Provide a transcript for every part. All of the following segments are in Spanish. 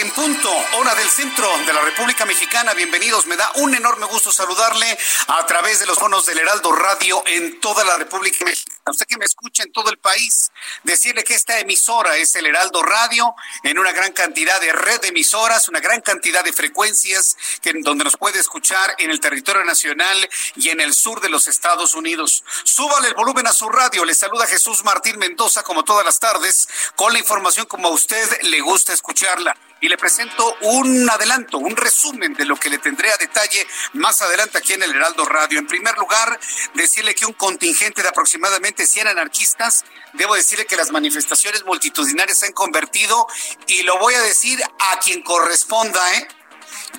En punto, hora del centro de la República Mexicana. Bienvenidos, me da un enorme gusto saludarle a través de los bonos del Heraldo Radio en toda la República Mexicana. Usted que me escucha en todo el país, decirle que esta emisora es el Heraldo Radio en una gran cantidad de red de emisoras, una gran cantidad de frecuencias que, donde nos puede escuchar en el territorio nacional y en el sur de los Estados Unidos. Súbale el volumen a su radio. Le saluda Jesús Martín Mendoza como todas las tardes con la información como a usted le gusta escucharla y le presento un adelanto, un resumen de lo que le tendré a detalle más adelante aquí en el Heraldo Radio. En primer lugar, decirle que un contingente de aproximadamente 100 anarquistas, debo decirle que las manifestaciones multitudinarias se han convertido, y lo voy a decir a quien corresponda, ¿eh?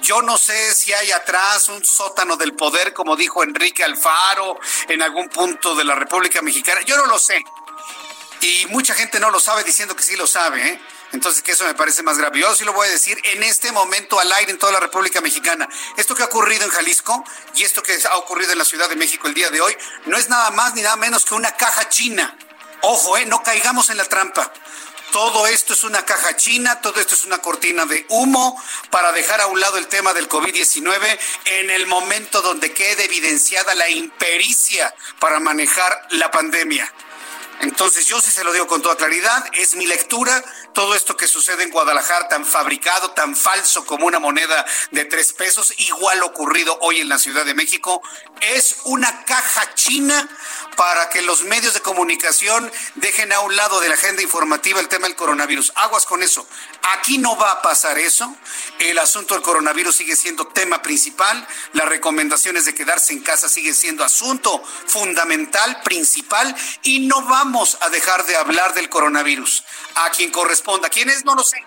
Yo no sé si hay atrás un sótano del poder, como dijo Enrique Alfaro, en algún punto de la República Mexicana. Yo no lo sé. Y mucha gente no lo sabe diciendo que sí lo sabe, ¿eh? Entonces, que eso me parece más grave. Yo sí lo voy a decir en este momento al aire en toda la República Mexicana. Esto que ha ocurrido en Jalisco y esto que ha ocurrido en la Ciudad de México el día de hoy no es nada más ni nada menos que una caja china. Ojo, eh, no caigamos en la trampa. Todo esto es una caja china, todo esto es una cortina de humo para dejar a un lado el tema del COVID-19 en el momento donde quede evidenciada la impericia para manejar la pandemia. Entonces yo sí se lo digo con toda claridad, es mi lectura, todo esto que sucede en Guadalajara, tan fabricado, tan falso como una moneda de tres pesos, igual ocurrido hoy en la Ciudad de México, es una caja china para que los medios de comunicación dejen a un lado de la agenda informativa el tema del coronavirus. Aguas con eso. Aquí no va a pasar eso. El asunto del coronavirus sigue siendo tema principal. Las recomendaciones de quedarse en casa siguen siendo asunto fundamental, principal, y no vamos a dejar de hablar del coronavirus. A quien corresponda. ¿Quién es? No lo sé.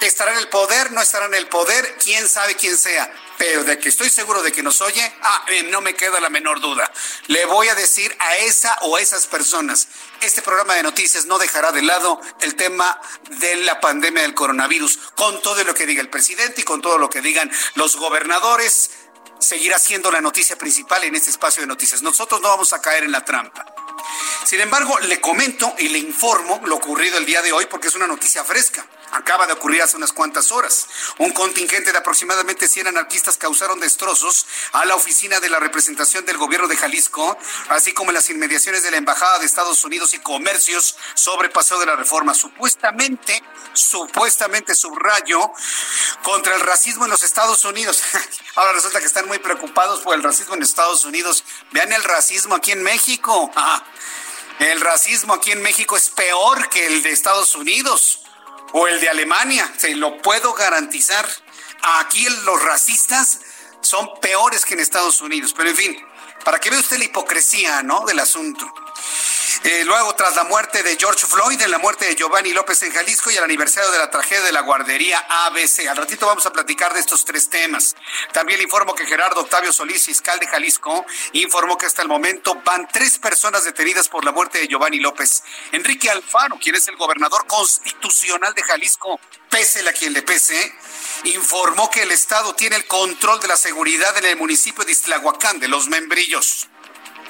¿Estará en el poder? ¿No estará en el poder? ¿Quién sabe quién sea? Pero de que estoy seguro de que nos oye, ah, eh, no me queda la menor duda. Le voy a decir a esa o a esas personas, este programa de noticias no dejará de lado el tema de la pandemia del coronavirus, con todo lo que diga el presidente y con todo lo que digan los gobernadores, seguirá siendo la noticia principal en este espacio de noticias. Nosotros no vamos a caer en la trampa. Sin embargo, le comento y le informo lo ocurrido el día de hoy porque es una noticia fresca. Acaba de ocurrir hace unas cuantas horas. Un contingente de aproximadamente 100 anarquistas causaron destrozos a la oficina de la representación del gobierno de Jalisco, así como en las inmediaciones de la Embajada de Estados Unidos y comercios sobre Paseo de la Reforma. Supuestamente, supuestamente subrayo contra el racismo en los Estados Unidos. Ahora resulta que están muy preocupados por el racismo en Estados Unidos. Vean el racismo aquí en México. Ah, el racismo aquí en México es peor que el de Estados Unidos o el de Alemania, se lo puedo garantizar. Aquí los racistas son peores que en Estados Unidos, pero en fin, para que vea usted la hipocresía, ¿no? Del asunto. Eh, luego, tras la muerte de George Floyd, en la muerte de Giovanni López en Jalisco y el aniversario de la tragedia de la guardería ABC. Al ratito vamos a platicar de estos tres temas. También le informo que Gerardo Octavio Solís, fiscal de Jalisco, informó que hasta el momento van tres personas detenidas por la muerte de Giovanni López. Enrique Alfaro, quien es el gobernador constitucional de Jalisco, pese a quien le pese, informó que el Estado tiene el control de la seguridad en el municipio de Islahuacán, de Los Membrillos.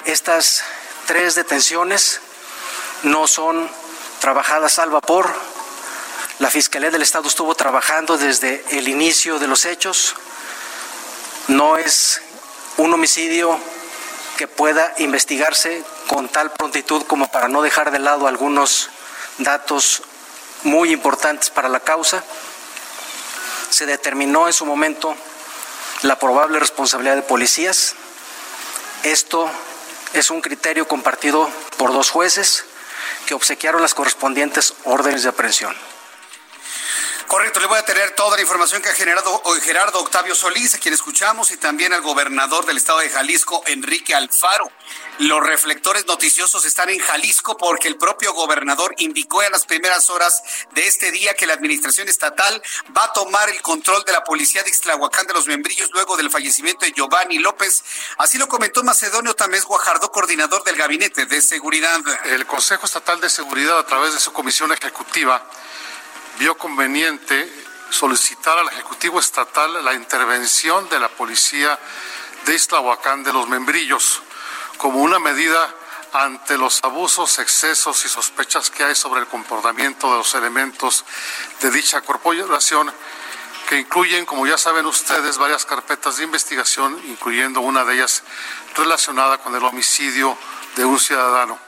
Estas tres detenciones no son trabajadas al vapor. La Fiscalía del Estado estuvo trabajando desde el inicio de los hechos. No es un homicidio que pueda investigarse con tal prontitud como para no dejar de lado algunos datos muy importantes para la causa. Se determinó en su momento la probable responsabilidad de policías. Esto es un criterio compartido por dos jueces que obsequiaron las correspondientes órdenes de aprehensión. Correcto, le voy a tener toda la información que ha generado hoy Gerardo Octavio Solís, a quien escuchamos, y también al gobernador del estado de Jalisco, Enrique Alfaro. Los reflectores noticiosos están en Jalisco porque el propio gobernador indicó en las primeras horas de este día que la administración estatal va a tomar el control de la policía de Ixtlahuacán de los Membrillos luego del fallecimiento de Giovanni López. Así lo comentó Macedonio Tamés Guajardo, coordinador del Gabinete de Seguridad. El Consejo Estatal de Seguridad, a través de su comisión ejecutiva, vio conveniente solicitar al Ejecutivo Estatal la intervención de la Policía de Islahuacán de los Membrillos como una medida ante los abusos, excesos y sospechas que hay sobre el comportamiento de los elementos de dicha corporación, que incluyen, como ya saben ustedes, varias carpetas de investigación, incluyendo una de ellas relacionada con el homicidio de un ciudadano.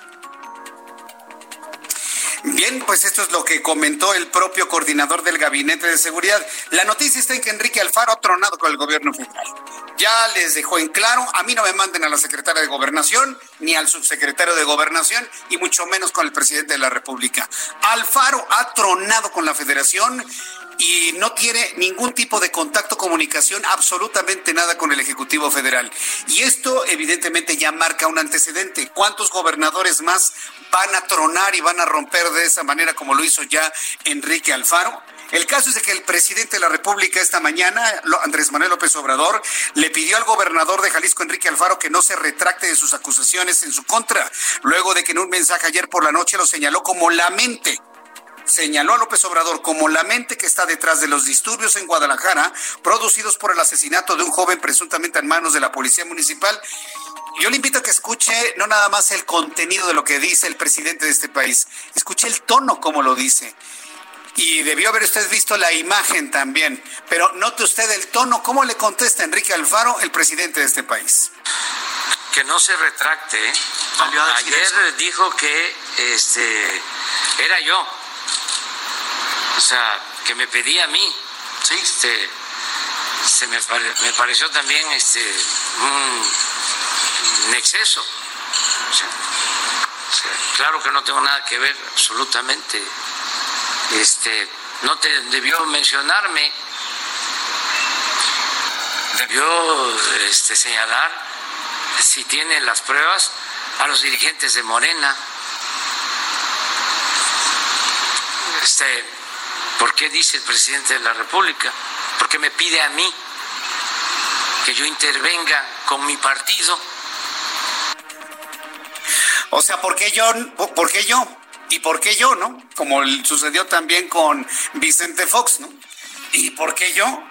Bien, pues esto es lo que comentó el propio coordinador del Gabinete de Seguridad. La noticia está en que Enrique Alfaro ha tronado con el gobierno federal. Ya les dejó en claro, a mí no me manden a la secretaria de Gobernación, ni al subsecretario de Gobernación, y mucho menos con el presidente de la República. Alfaro ha tronado con la federación y no tiene ningún tipo de contacto, comunicación, absolutamente nada con el Ejecutivo Federal. Y esto evidentemente ya marca un antecedente. ¿Cuántos gobernadores más van a tronar y van a romper de esa manera como lo hizo ya Enrique Alfaro? El caso es que el presidente de la República esta mañana, Andrés Manuel López Obrador, le pidió al gobernador de Jalisco, Enrique Alfaro, que no se retracte de sus acusaciones en su contra, luego de que en un mensaje ayer por la noche lo señaló como la mente señaló a López Obrador como la mente que está detrás de los disturbios en Guadalajara producidos por el asesinato de un joven presuntamente en manos de la policía municipal. Yo le invito a que escuche no nada más el contenido de lo que dice el presidente de este país, escuche el tono como lo dice. Y debió haber usted visto la imagen también, pero note usted el tono, cómo le contesta Enrique Alfaro, el presidente de este país. Que no se retracte. ¿eh? Ayer dijo que este era yo o sea, que me pedía a mí. Sí. Este, se me, me pareció también este, un, exceso. claro que no tengo nada que ver, absolutamente. Este, no te debió mencionarme, debió este, señalar si tiene las pruebas a los dirigentes de Morena. Este, ¿Por qué dice el presidente de la República? ¿Por qué me pide a mí que yo intervenga con mi partido? O sea, ¿por qué yo? ¿Por qué yo? ¿Y por qué yo, no? Como sucedió también con Vicente Fox, ¿no? ¿Y por qué yo?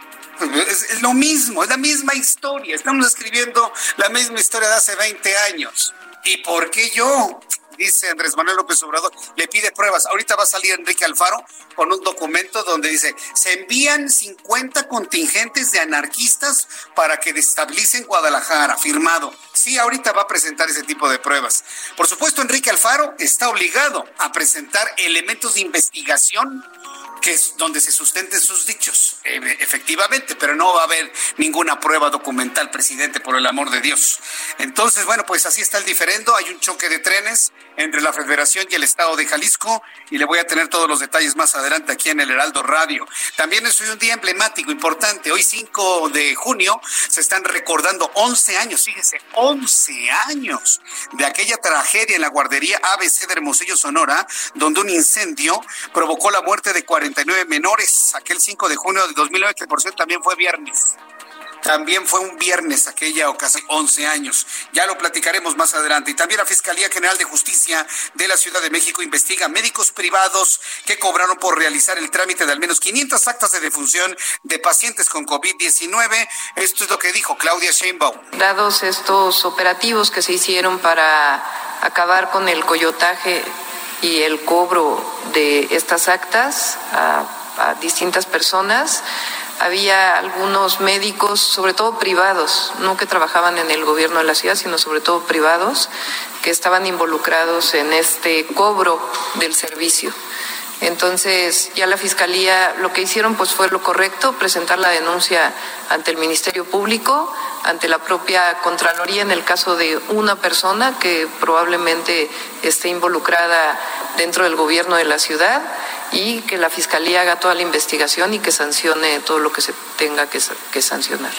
Es, es, lo mismo, es la misma historia. Estamos escribiendo la misma historia de hace 20 años. ¿Y por qué yo? Dice Andrés Manuel López Obrador, le pide pruebas. Ahorita va a salir Enrique Alfaro con un documento donde dice, se envían 50 contingentes de anarquistas para que destabilicen Guadalajara, firmado. Sí, ahorita va a presentar ese tipo de pruebas. Por supuesto, Enrique Alfaro está obligado a presentar elementos de investigación que es donde se sustenten sus dichos, eh, efectivamente, pero no va a haber ninguna prueba documental, presidente, por el amor de Dios. Entonces, bueno, pues así está el diferendo, hay un choque de trenes entre la Federación y el Estado de Jalisco y le voy a tener todos los detalles más adelante aquí en el Heraldo Radio. También es hoy un día emblemático, importante, hoy 5 de junio se están recordando 11 años, fíjese, 11 años de aquella tragedia en la guardería ABC de Hermosillo, Sonora, donde un incendio provocó la muerte de 40 menores, aquel 5 de junio de 2009, que por cierto también fue viernes. También fue un viernes aquella o casi 11 años. Ya lo platicaremos más adelante. Y también la Fiscalía General de Justicia de la Ciudad de México investiga médicos privados que cobraron por realizar el trámite de al menos 500 actas de defunción de pacientes con COVID-19. Esto es lo que dijo Claudia Sheinbaum. Dados estos operativos que se hicieron para acabar con el coyotaje y el cobro de estas actas a distintas personas había algunos médicos, sobre todo privados, no que trabajaban en el gobierno de la ciudad, sino sobre todo privados, que estaban involucrados en este cobro del servicio. Entonces, ya la Fiscalía lo que hicieron pues fue lo correcto, presentar la denuncia ante el Ministerio Público, ante la propia Contraloría en el caso de una persona que probablemente esté involucrada dentro del gobierno de la ciudad y que la Fiscalía haga toda la investigación y que sancione todo lo que se tenga que, que sancionar.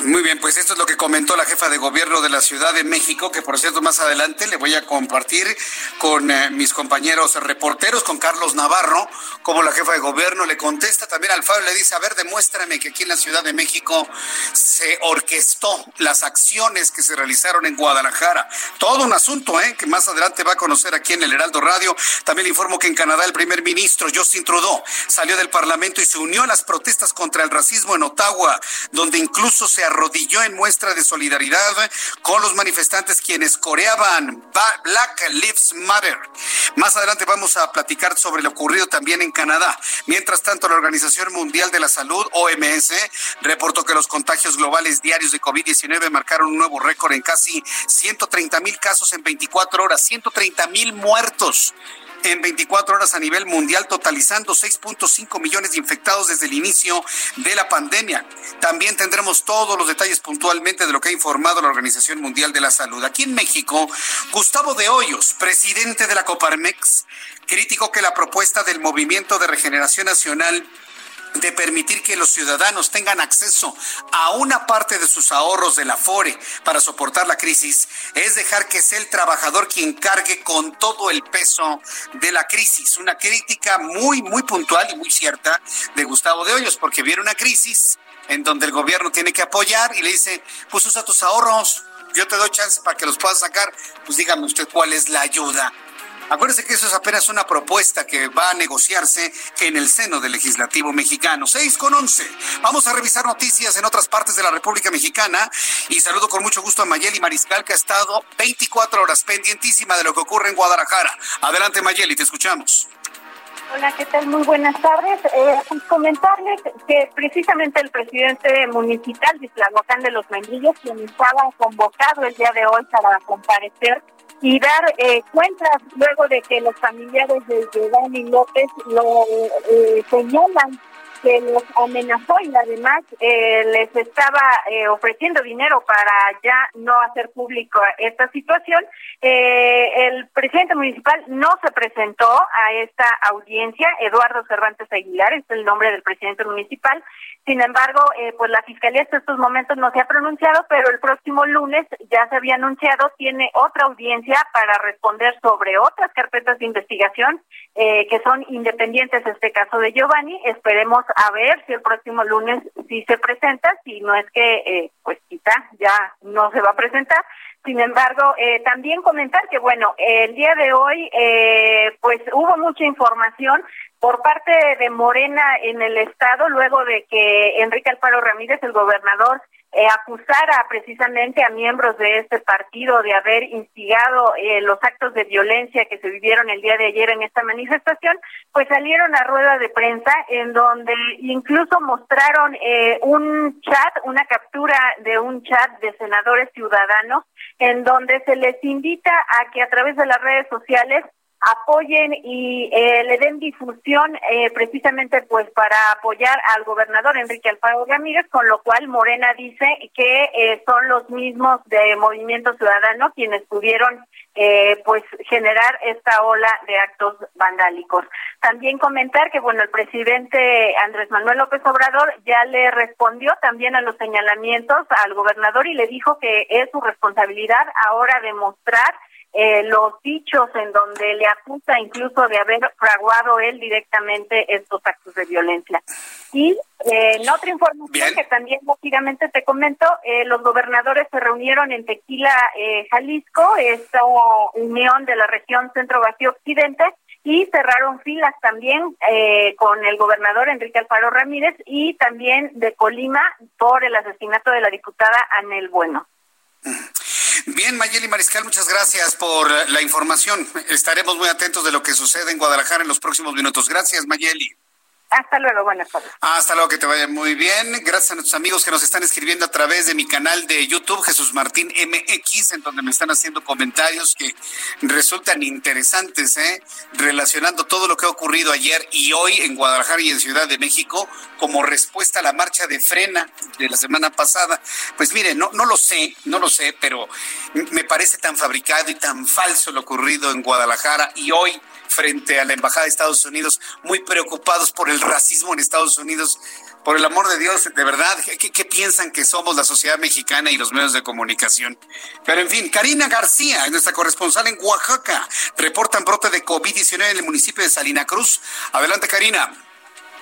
Muy bien, pues esto es lo que comentó la jefa de gobierno de la Ciudad de México, que por cierto más adelante le voy a compartir con eh, mis compañeros reporteros, con Carlos Navarro, como la jefa de gobierno le contesta también al Fabio, le dice, a ver, demuéstrame que aquí en la Ciudad de México se orquestó las acciones que se realizaron en Guadalajara. Todo un asunto, ¿eh? Que más adelante va a conocer aquí en el Heraldo Radio. También le informo que en Canadá el primer ministro, Justin Trudeau, salió del Parlamento y se unió a las protestas contra el racismo en Ottawa, donde incluso se arrodilló en muestra de solidaridad con los manifestantes quienes coreaban Black Lives Matter. Más adelante vamos a platicar sobre lo ocurrido también en Canadá. Mientras tanto, la Organización Mundial de la Salud, OMS, reportó que los contagios globales diarios de COVID-19 marcaron un nuevo récord en casi 130 mil casos en 24 horas, 130 mil muertos en 24 horas a nivel mundial, totalizando 6.5 millones de infectados desde el inicio de la pandemia. También tendremos todos los detalles puntualmente de lo que ha informado la Organización Mundial de la Salud. Aquí en México, Gustavo de Hoyos, presidente de la Coparmex, criticó que la propuesta del Movimiento de Regeneración Nacional de permitir que los ciudadanos tengan acceso a una parte de sus ahorros del Afore para soportar la crisis es dejar que sea el trabajador quien cargue con todo el peso de la crisis. Una crítica muy, muy puntual y muy cierta de Gustavo de Hoyos, porque viene una crisis en donde el gobierno tiene que apoyar y le dice, pues usa tus ahorros, yo te doy chance para que los puedas sacar, pues dígame usted cuál es la ayuda Acuérdese que eso es apenas una propuesta que va a negociarse en el seno del legislativo mexicano. 6 con 11. Vamos a revisar noticias en otras partes de la República Mexicana y saludo con mucho gusto a Mayeli Mariscal que ha estado 24 horas pendientísima de lo que ocurre en Guadalajara. Adelante Mayeli, te escuchamos. Hola, ¿qué tal? Muy buenas tardes. Eh, comentarles que precisamente el presidente municipal de Tlahuacán de los Mendillos, quien estaba convocado el día de hoy para comparecer y dar eh, cuentas luego de que los familiares de Giovanni López lo eh, señalan que los amenazó y además eh, les estaba eh, ofreciendo dinero para ya no hacer público esta situación. Eh, el presidente municipal no se presentó a esta audiencia, Eduardo Cervantes Aguilar, es el nombre del presidente municipal. Sin embargo, pues la fiscalía hasta estos momentos no se ha pronunciado, pero el próximo lunes ya se había anunciado, tiene otra audiencia para responder sobre otras carpetas de investigación que son independientes, este caso de Giovanni. Esperemos a ver si el próximo lunes sí se presenta, si no es que, eh, pues quizá ya no se va a presentar. Sin embargo, eh, también comentar que, bueno, el día de hoy, eh, pues hubo mucha información por parte de Morena en el Estado, luego de que Enrique Alfaro Ramírez, el gobernador, eh, acusara precisamente a miembros de este partido de haber instigado eh, los actos de violencia que se vivieron el día de ayer en esta manifestación, pues salieron a rueda de prensa en donde incluso mostraron eh, un chat, una captura de un chat de senadores ciudadanos, en donde se les invita a que a través de las redes sociales apoyen y eh, le den difusión eh, precisamente pues para apoyar al gobernador Enrique Alfaro Ramírez, con lo cual Morena dice que eh, son los mismos de Movimiento Ciudadano quienes pudieron pues generar esta ola de actos vandálicos. También comentar que bueno el presidente Andrés Manuel López Obrador ya le respondió también a los señalamientos al gobernador y le dijo que es su responsabilidad ahora demostrar eh, los dichos en donde le acusa incluso de haber fraguado él directamente estos actos de violencia. Y eh, en otra información que también rápidamente te comento, eh, los gobernadores se reunieron en Tequila, Jalisco, esta unión de la región Centro Vacío Occidente, y cerraron filas también con el gobernador Enrique Alfaro Ramírez y también de Colima por el asesinato de la diputada Anel Bueno. Bien, Mayeli Mariscal, muchas gracias por la información. Estaremos muy atentos de lo que sucede en Guadalajara en los próximos minutos. Gracias, Mayeli. Hasta luego, buenas tardes. Hasta luego, que te vaya muy bien. Gracias a nuestros amigos que nos están escribiendo a través de mi canal de YouTube, Jesús Martín MX, en donde me están haciendo comentarios que resultan interesantes, ¿eh? relacionando todo lo que ha ocurrido ayer y hoy en Guadalajara y en Ciudad de México como respuesta a la marcha de frena de la semana pasada. Pues mire, no, no lo sé, no lo sé, pero me parece tan fabricado y tan falso lo ocurrido en Guadalajara y hoy frente a la Embajada de Estados Unidos, muy preocupados por el racismo en Estados Unidos. Por el amor de Dios, de verdad, ¿qué, piensan que somos la sociedad mexicana y los medios de comunicación? Pero en fin, Karina García, nuestra corresponsal en Oaxaca, reportan brote de COVID-19 en el municipio de Salina Cruz. Adelante, Karina.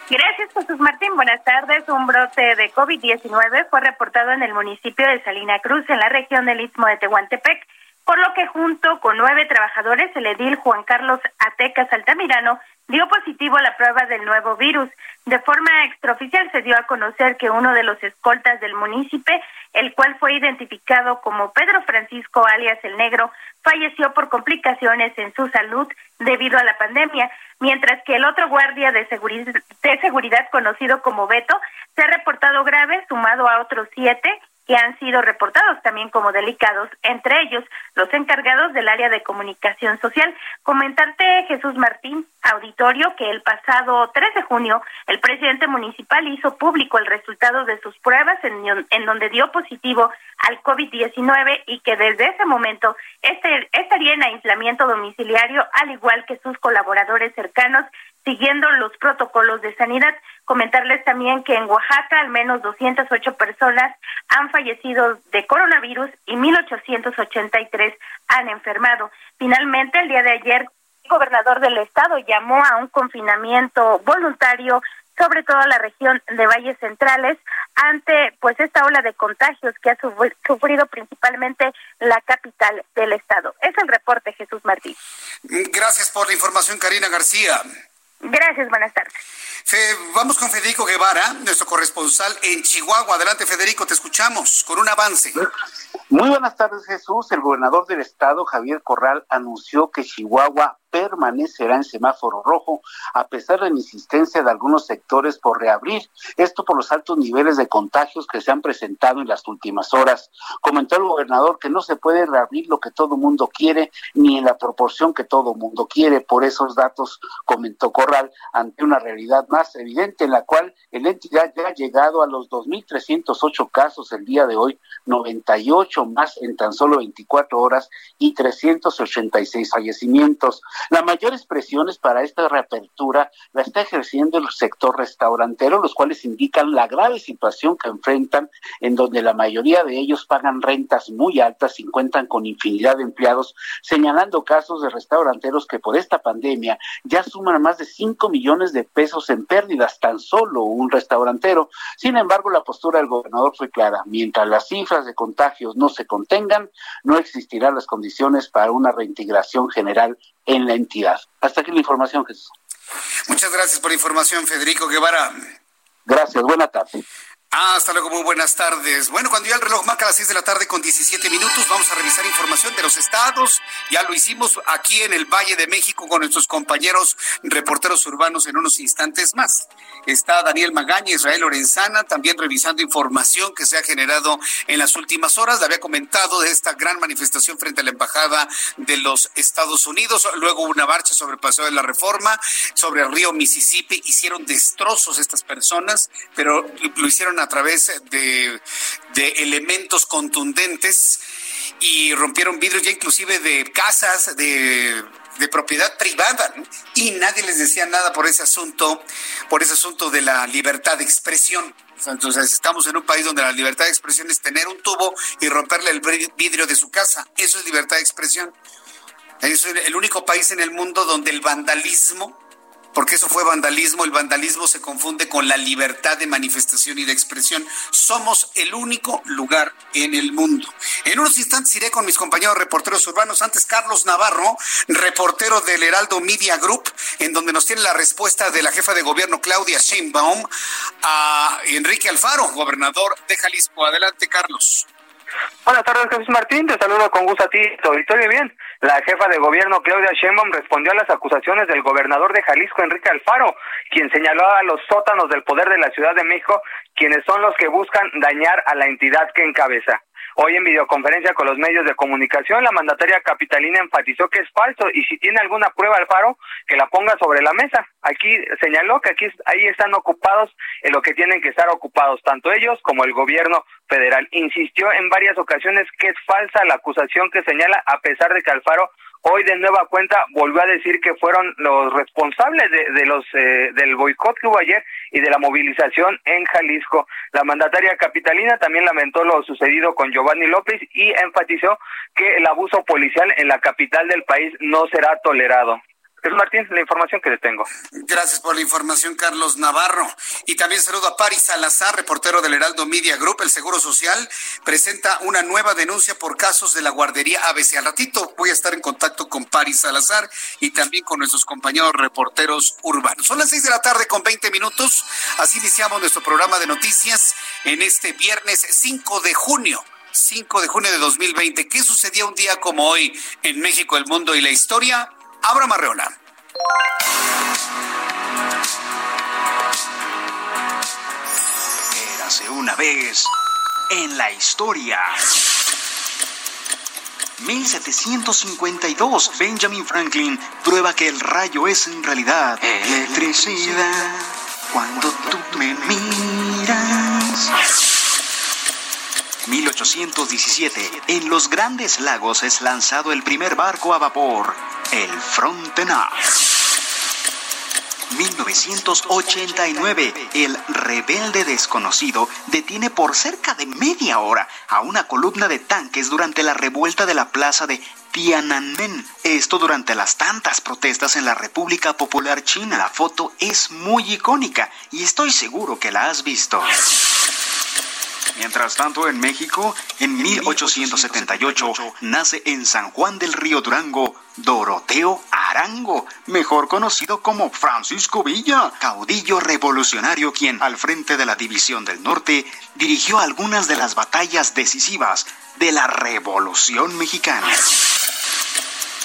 Gracias, Jesús Martín. Buenas tardes. Un brote de COVID-19 fue reportado en el municipio de Salina Cruz, en la región del Istmo de Tehuantepec por lo que junto con nueve trabajadores, el edil Juan Carlos Atecas Altamirano dio positivo a la prueba del nuevo virus. De forma extraoficial se dio a conocer que uno de los escoltas del municipio, el cual fue identificado como Pedro Francisco alias el Negro, falleció por complicaciones en su salud debido a la pandemia, mientras que el otro guardia de de seguridad conocido como Beto se ha reportado grave, sumado a otros siete que han sido reportados también como delicados, entre ellos los encargados del área de comunicación social. Comentarte, Jesús Martín, auditorio, que el pasado 3 de junio el presidente municipal hizo público el resultado de sus pruebas en, en donde dio positivo al COVID-19 y que desde ese momento este, estaría en aislamiento domiciliario, al igual que sus colaboradores cercanos, siguiendo los protocolos de sanidad. Comentarles también que en Oaxaca al menos 208 personas han fallecido de coronavirus y 1.883 han enfermado. Finalmente, el día de ayer, el gobernador del estado llamó a un confinamiento voluntario sobre todo la región de Valles Centrales ante pues esta ola de contagios que ha sufrido principalmente la capital del estado. Es el reporte Jesús Martín. Gracias por la información Karina García. Gracias, buenas tardes. vamos con Federico Guevara, nuestro corresponsal en Chihuahua. Adelante, Federico, te escuchamos con un avance. Muy buenas tardes, Jesús. El gobernador del estado, Javier Corral, anunció que Chihuahua permanecerá en semáforo rojo a pesar de la insistencia de algunos sectores por reabrir, esto por los altos niveles de contagios que se han presentado en las últimas horas. Comentó el gobernador que no se puede reabrir lo que todo mundo quiere ni en la proporción que todo mundo quiere. Por esos datos, comentó Corral, ante una realidad más evidente en la cual el entidad ya ha llegado a los 2.308 casos el día de hoy, 98 más en tan solo 24 horas y 386 fallecimientos. Las mayores presiones para esta reapertura la está ejerciendo el sector restaurantero, los cuales indican la grave situación que enfrentan, en donde la mayoría de ellos pagan rentas muy altas y cuentan con infinidad de empleados, señalando casos de restauranteros que por esta pandemia ya suman más de 5 millones de pesos en pérdidas, tan solo un restaurantero. Sin embargo, la postura del gobernador fue clara. Mientras las cifras de contagios no se contengan, no existirán las condiciones para una reintegración general en la entidad. Hasta aquí la información, Jesús. Muchas gracias por la información, Federico Guevara. Gracias, buena tarde. Ah, hasta luego, muy buenas tardes. Bueno, cuando ya el reloj marca las 6 de la tarde con 17 minutos, vamos a revisar información de los estados. Ya lo hicimos aquí en el Valle de México con nuestros compañeros reporteros urbanos en unos instantes más. Está Daniel Magaña, Israel Lorenzana, también revisando información que se ha generado en las últimas horas. Le había comentado de esta gran manifestación frente a la Embajada de los Estados Unidos. Luego una marcha sobre el Paseo de la Reforma, sobre el río Mississippi. Hicieron destrozos estas personas, pero lo hicieron a través de, elementos contundentes y rompieron vidrios ya inclusive de casas, de de propiedad privada y nadie les decía nada por ese asunto, por ese asunto de la libertad de expresión. Entonces estamos en un país donde la libertad de expresión es tener un tubo y romperle el vidrio de su casa. Eso es libertad de expresión. Es el único país en el mundo donde el vandalismo porque eso fue vandalismo. El vandalismo se confunde con la libertad de manifestación y de expresión. Somos el único lugar en el mundo. En unos instantes iré con mis compañeros reporteros urbanos. Antes, Carlos Navarro, reportero del Heraldo Media Group, en donde nos tiene la respuesta de la jefa de gobierno Claudia Sheinbaum a Enrique Alfaro, gobernador de Jalisco. Adelante, Carlos. Buenas tardes, Jesús Martín. Te saludo con gusto a ti. Bien, la jefa de gobierno, Claudia Sheinbaum, respondió a las acusaciones del gobernador de Jalisco, Enrique Alfaro, quien señaló a los sótanos del poder de la Ciudad de México, quienes son los que buscan dañar a la entidad que encabeza. Hoy en videoconferencia con los medios de comunicación, la mandataria capitalina enfatizó que es falso y si tiene alguna prueba Alfaro, que la ponga sobre la mesa. Aquí señaló que aquí ahí están ocupados en lo que tienen que estar ocupados, tanto ellos como el gobierno federal. Insistió en varias ocasiones que es falsa la acusación que señala, a pesar de que Alfaro hoy de nueva cuenta volvió a decir que fueron los responsables de, los eh, del boicot que hubo ayer y de la movilización en Jalisco. La mandataria capitalina también lamentó lo sucedido con Giovanni López y enfatizó que el abuso policial en la capital del país no será tolerado. Es Martín, la información que le tengo. Gracias por la información, Carlos Navarro. Y también saludo a Paris Salazar, reportero del Heraldo Media Group. El Seguro Social presenta una nueva denuncia por casos de la guardería ABC. Al ratito voy a estar en contacto con Paris Salazar y también con nuestros compañeros reporteros urbanos. Son las seis de la tarde con 20 minutos. Así iniciamos nuestro programa de noticias en este viernes 5 de junio. 5 de junio de 2020. ¿Qué sucedió un día como hoy en México, el mundo y la historia? Abra Marreola. Érase una vez en la historia. 1752, Benjamin Franklin prueba que el rayo es en realidad electricidad cuando tú me miras. 1817, en los Grandes Lagos es lanzado el primer barco a vapor, el Frontenac. 1989, el rebelde desconocido detiene por cerca de media hora a una columna de tanques durante la revuelta de la plaza de Tiananmen. Esto durante las tantas protestas en la República Popular China. La foto es muy icónica y estoy seguro que la has visto. Mientras tanto, en México, en 1878, nace en San Juan del Río Durango Doroteo Arango, mejor conocido como Francisco Villa, caudillo revolucionario quien, al frente de la División del Norte, dirigió algunas de las batallas decisivas de la Revolución Mexicana.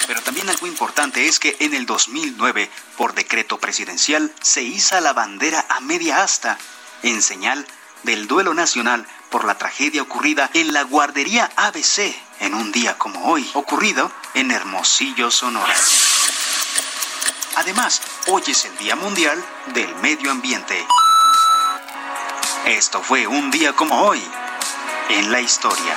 Pero también algo importante es que en el 2009, por decreto presidencial, se iza la bandera a media asta en señal del duelo nacional por la tragedia ocurrida en la guardería ABC en un día como hoy, ocurrido en Hermosillo, Sonora. Además, hoy es el Día Mundial del Medio Ambiente. Esto fue un día como hoy en la historia.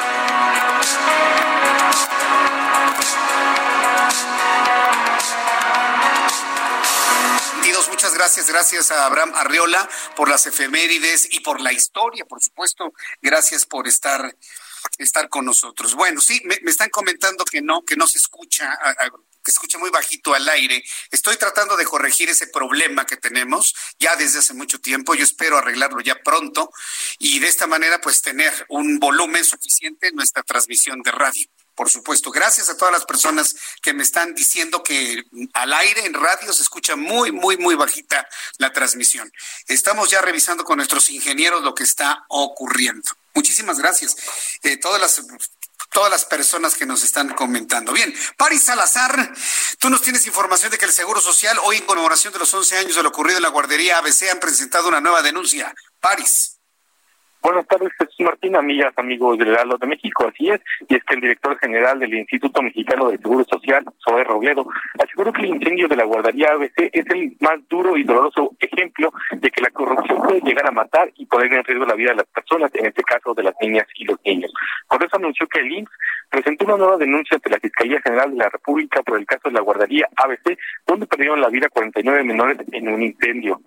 Muchas gracias, gracias a Abraham Arriola por las efemérides y por la historia, por supuesto. Gracias por estar estar con nosotros. Bueno, sí, me, están comentando que no, que no se escucha, que se escucha muy bajito al aire. Estoy tratando de corregir ese problema que tenemos ya desde hace mucho tiempo. Yo espero arreglarlo ya pronto y de esta manera pues tener un volumen suficiente en nuestra transmisión de radio por supuesto. Gracias a todas las personas que me están diciendo que al aire, en radio, se escucha muy, muy, muy bajita la transmisión. Estamos ya revisando con nuestros ingenieros lo que está ocurriendo. Muchísimas gracias. Eh, todas las todas las personas que nos están comentando. Bien, Paris Salazar, tú nos tienes información de que el Seguro Social, hoy en conmemoración de los 11 años de lo ocurrido en la guardería ABC, han presentado una nueva denuncia. Paris. Buenas tardes, Jesús Martín, amigas, amigos del Heraldo de México. Así es, y es que el director general del Instituto Mexicano del Seguro Social, Zoe Robledo, aseguró que el incendio de la guardería ABC es el más duro y doloroso ejemplo de que la corrupción puede llegar a matar y poner en riesgo la vida de las personas, en este caso de las niñas y los niños. Por eso anunció que el IMSS presentó una nueva denuncia ante la Fiscalía General de la República por el caso de la guardería ABC, donde perdieron la vida 49 menores en un incendio.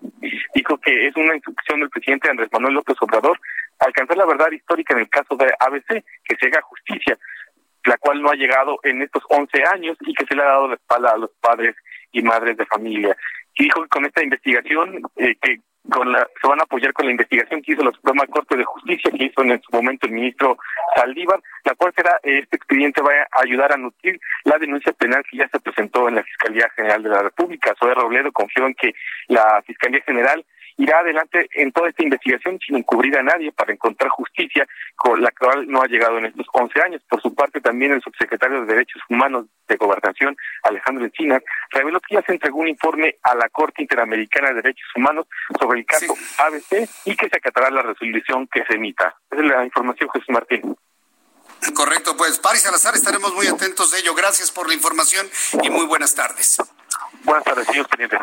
Dijo que es una instrucción del presidente Andrés Manuel López Obrador alcanzar la verdad histórica en el caso de ABC, que se haga justicia, la cual no ha llegado en estos 11 años y que se le ha dado la espalda a los padres y madres de familia. Y dijo que con esta investigación, eh, que con la, se van a apoyar con la investigación que hizo la Suprema Corte de Justicia, que hizo en su momento el ministro Saldívar, la cual será, este expediente va a ayudar a nutrir la denuncia penal que ya se presentó en la Fiscalía General de la República. Zoe Robledo confió en que la Fiscalía General irá adelante en toda esta investigación sin encubrir a nadie para encontrar justicia, con la cual no ha llegado en estos 11 años. Por su parte, también el subsecretario de Derechos Humanos de Gobernación, Alejandro Encinas, reveló que ya se entregó un informe a la Corte Interamericana de Derechos Humanos sobre el caso ABC y que se acatará la resolución que se emita. Esa es la información, Jesús Martín. Correcto, pues Paris Salazar, estaremos muy atentos de ello. Gracias por la información y muy buenas tardes. Buenas tardes, señor teniente.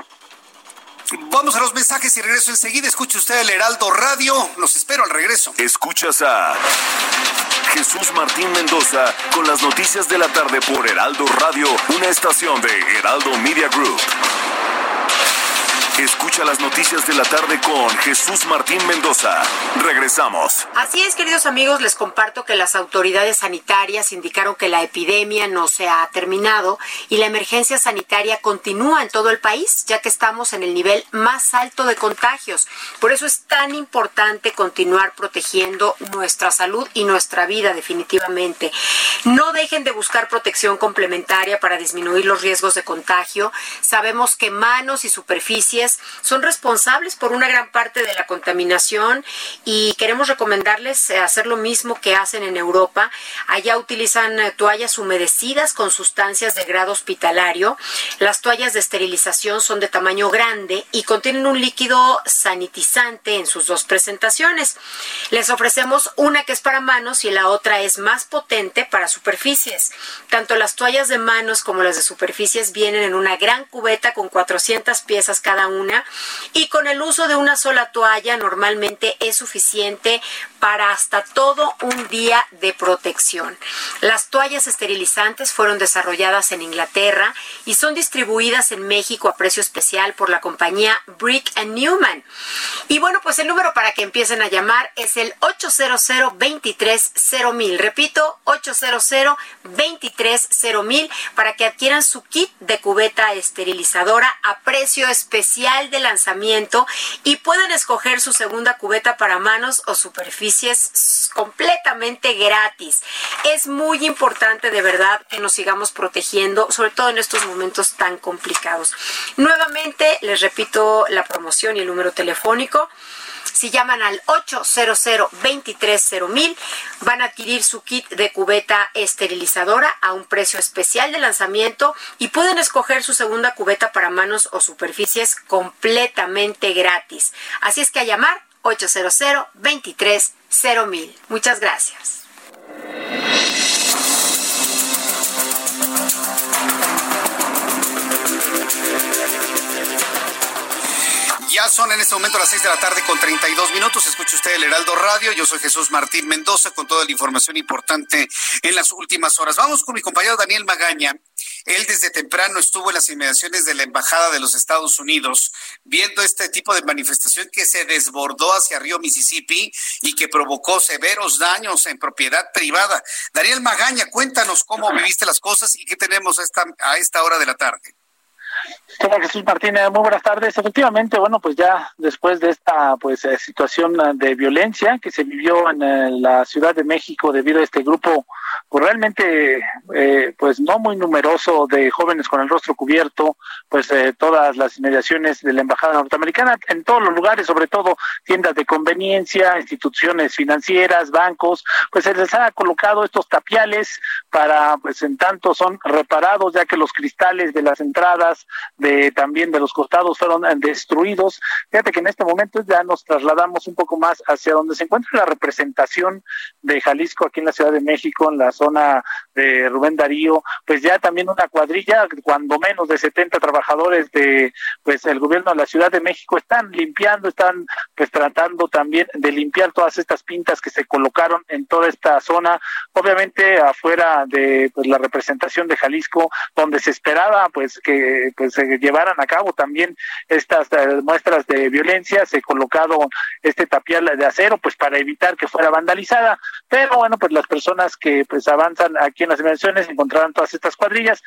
Vamos a los mensajes y regreso enseguida. Escuche usted el Heraldo Radio. Los espero al regreso. Escuchas a Jesús Martín Mendoza con las noticias de la tarde por Heraldo Radio, una estación de Heraldo Media Group. Escucha las noticias de la tarde con Jesús Martín Mendoza. Regresamos. Así es, queridos amigos, les comparto que las autoridades sanitarias indicaron que la epidemia no se ha terminado y la emergencia sanitaria continúa en todo el país, ya que estamos en el nivel más alto de contagios. Por eso es tan importante continuar protegiendo nuestra salud y nuestra vida definitivamente. No dejen de buscar protección complementaria para disminuir los riesgos de contagio. Sabemos que manos y superficies son responsables por una gran parte de la contaminación y queremos recomendarles eh, hacer lo mismo que hacen en Europa. Allá utilizan eh, toallas humedecidas con sustancias de grado hospitalario. Las toallas de esterilización son de tamaño grande y contienen un líquido sanitizante en sus dos presentaciones. Les ofrecemos una que es para manos y la otra es más potente para superficies. Tanto las toallas de manos como las de superficies vienen en una gran cubeta con 400 piezas cada una y con el uso de una sola toalla normalmente es suficiente para hasta todo un día de protección. Las toallas esterilizantes fueron desarrolladas en Inglaterra y son distribuidas en México a precio especial por la compañía Brick and Newman. Y bueno, pues el número para que empiecen a llamar es el 800 23 mil. Repito, 800 23 mil para que adquieran su kit de cubeta esterilizadora a precio especial de lanzamiento y pueden escoger su segunda cubeta para manos o superficies completamente gratis. Es muy importante de verdad que nos sigamos protegiendo, sobre todo en estos momentos tan complicados. Nuevamente les repito la promoción y el número telefónico. Si llaman al 800 mil van a adquirir su kit de cubeta esterilizadora a un precio especial de lanzamiento y pueden escoger su segunda cubeta para manos o superficies completamente gratis. Así es que a llamar 800 mil Muchas gracias. Ya son en este momento las 6 de la tarde con 32 minutos. Escucha usted el Heraldo Radio. Yo soy Jesús Martín Mendoza con toda la información importante en las últimas horas. Vamos con mi compañero Daniel Magaña. Él desde temprano estuvo en las inmediaciones de la Embajada de los Estados Unidos viendo este tipo de manifestación que se desbordó hacia Río Mississippi y que provocó severos daños en propiedad privada. Daniel Magaña, cuéntanos cómo viviste las cosas y qué tenemos a esta, a esta hora de la tarde. Hola Jesús Martínez, muy buenas tardes. Efectivamente, bueno, pues ya después de esta pues eh, situación de violencia que se vivió en eh, la Ciudad de México debido a este grupo pues realmente eh, pues no muy numeroso de jóvenes con el rostro cubierto, pues eh, todas las inmediaciones de la embajada norteamericana en todos los lugares, sobre todo tiendas de conveniencia, instituciones financieras, bancos, pues se les ha colocado estos tapiales para pues en tanto son reparados ya que los cristales de las entradas de también de los costados fueron destruidos. Fíjate que en este momento ya nos trasladamos un poco más hacia donde se encuentra la representación de Jalisco aquí en la Ciudad de México en la zona de Rubén Darío, pues ya también una cuadrilla, cuando menos de 70 trabajadores de pues el gobierno de la Ciudad de México están limpiando, están pues tratando también de limpiar todas estas pintas que se colocaron en toda esta zona, obviamente afuera de pues, la representación de Jalisco, donde se esperaba pues que pues se llevaran a cabo también estas eh, muestras de violencia, se colocado este tapial de acero pues para evitar que fuera vandalizada, pero bueno, pues las personas que pues avanzan aquí en las dimensiones encontrarán todas estas cuadrillas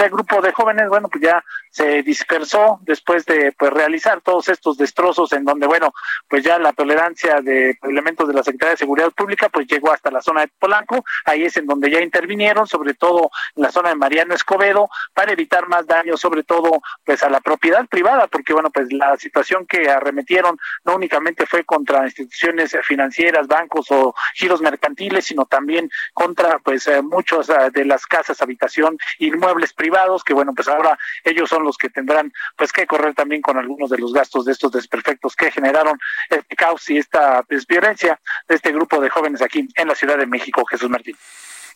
este grupo de jóvenes, bueno, pues ya se dispersó después de pues realizar todos estos destrozos en donde, bueno, pues ya la tolerancia de elementos de la Secretaría de Seguridad Pública pues llegó hasta la zona de Polanco, ahí es en donde ya intervinieron, sobre todo en la zona de Mariano Escobedo, para evitar más daños, sobre todo pues a la propiedad privada, porque bueno, pues la situación que arremetieron no únicamente fue contra instituciones financieras, bancos o giros mercantiles, sino también contra pues eh, muchos eh, de las casas, habitación, inmuebles privados, que bueno, pues ahora ellos son los que tendrán pues que correr también con algunos de los gastos de estos desperfectos que generaron este caos y esta pues, violencia de este grupo de jóvenes aquí en la Ciudad de México, Jesús Martín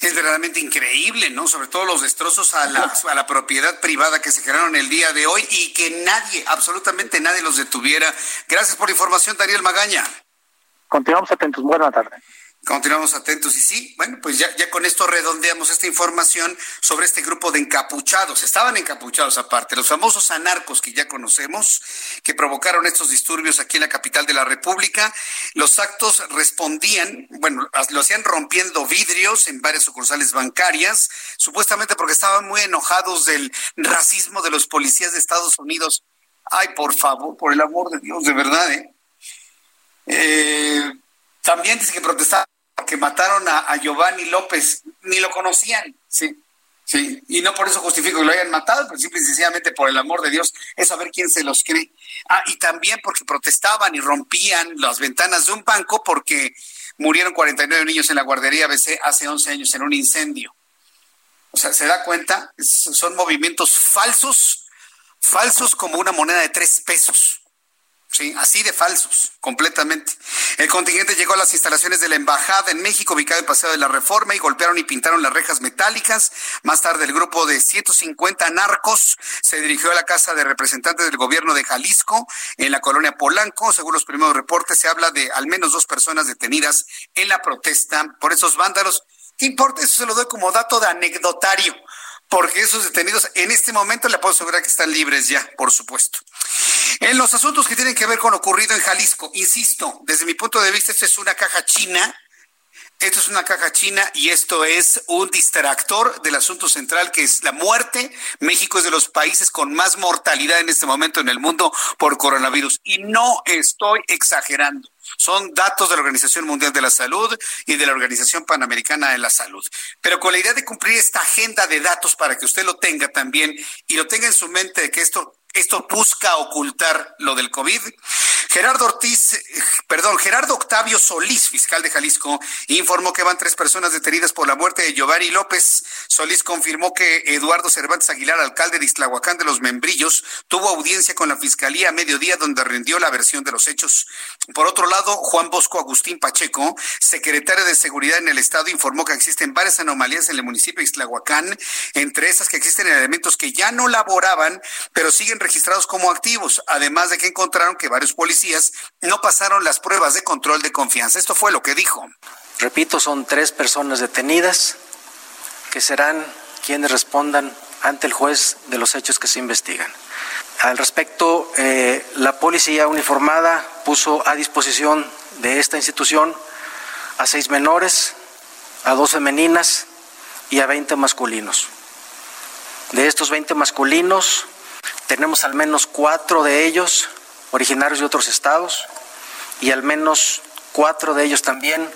es verdaderamente increíble, ¿no? Sobre todo los destrozos a la, a la propiedad privada que se generaron el día de hoy y que nadie, absolutamente nadie los detuviera. Gracias por la información, Daniel Magaña. Continuamos atentos. Buenas tardes. Continuamos atentos y sí, bueno, pues ya, ya con esto redondeamos esta información sobre este grupo de encapuchados. Estaban encapuchados aparte, los famosos anarcos que ya conocemos, que provocaron estos disturbios aquí en la capital de la República. Los actos respondían, bueno, lo hacían rompiendo vidrios en varias sucursales bancarias, supuestamente porque estaban muy enojados del racismo de los policías de Estados Unidos. Ay, por favor, por el amor de Dios, de verdad, ¿eh? eh también dice que protestaban que mataron a, Giovanni López, ni lo conocían, sí, sí, y no por eso justifico que lo hayan matado, pero simple y sencillamente por el amor de Dios, es saber quién se los cree. Ah, y también porque protestaban y rompían las ventanas de un banco porque murieron 49 niños en la guardería ABC hace 11 años en un incendio. O sea, ¿se da cuenta? son movimientos falsos, falsos como una moneda de tres pesos. Sí, así de falsos, completamente. El contingente llegó a las instalaciones de la embajada en México, ubicada en Paseo de la Reforma, y golpearon y pintaron las rejas metálicas. Más tarde, el grupo de 150 narcos se dirigió a la casa de representantes del gobierno de Jalisco, en la colonia Polanco. Según los primeros reportes, se habla de al menos dos personas detenidas en la protesta por esos vándalos. ¿Qué importa? Eso se lo doy como dato de anecdotario porque esos detenidos en este momento le puedo asegurar que están libres ya, por supuesto. En los asuntos que tienen que ver con lo ocurrido en Jalisco, insisto, desde mi punto de vista, esto es una caja china. Esto es una caja china y esto es un distractor del asunto central que es la muerte. México es de los países con más mortalidad en este momento en el mundo por coronavirus. Y no estoy exagerando. Son datos de la Organización Mundial de la Salud y de la Organización Panamericana de la Salud. Pero con la idea de cumplir esta agenda de datos para que usted lo tenga también y lo tenga en su mente de que esto esto busca ocultar lo del COVID. Gerardo Ortiz, perdón, Gerardo Octavio Solís, fiscal de Jalisco, informó que van tres personas detenidas por la muerte de Giovanni López. Solís confirmó que Eduardo Cervantes Aguilar, alcalde de Islahuacán de los Membrillos, tuvo audiencia con la fiscalía a mediodía donde rindió la versión de los hechos. Por otro lado, Juan Bosco Agustín Pacheco, secretario de Seguridad en el Estado, informó que existen varias anomalías en el municipio de Islahuacán, entre esas que existen elementos que ya no laboraban, pero siguen registrados como activos, además de que encontraron que varios policías no pasaron las pruebas de control de confianza. Esto fue lo que dijo. Repito, son tres personas detenidas que serán quienes respondan ante el juez de los hechos que se investigan. Al respecto, eh, la policía uniformada puso a disposición de esta institución a seis menores, a dos femeninas y a 20 masculinos. De estos 20 masculinos, tenemos al menos cuatro de ellos originarios de otros estados y al menos cuatro de ellos también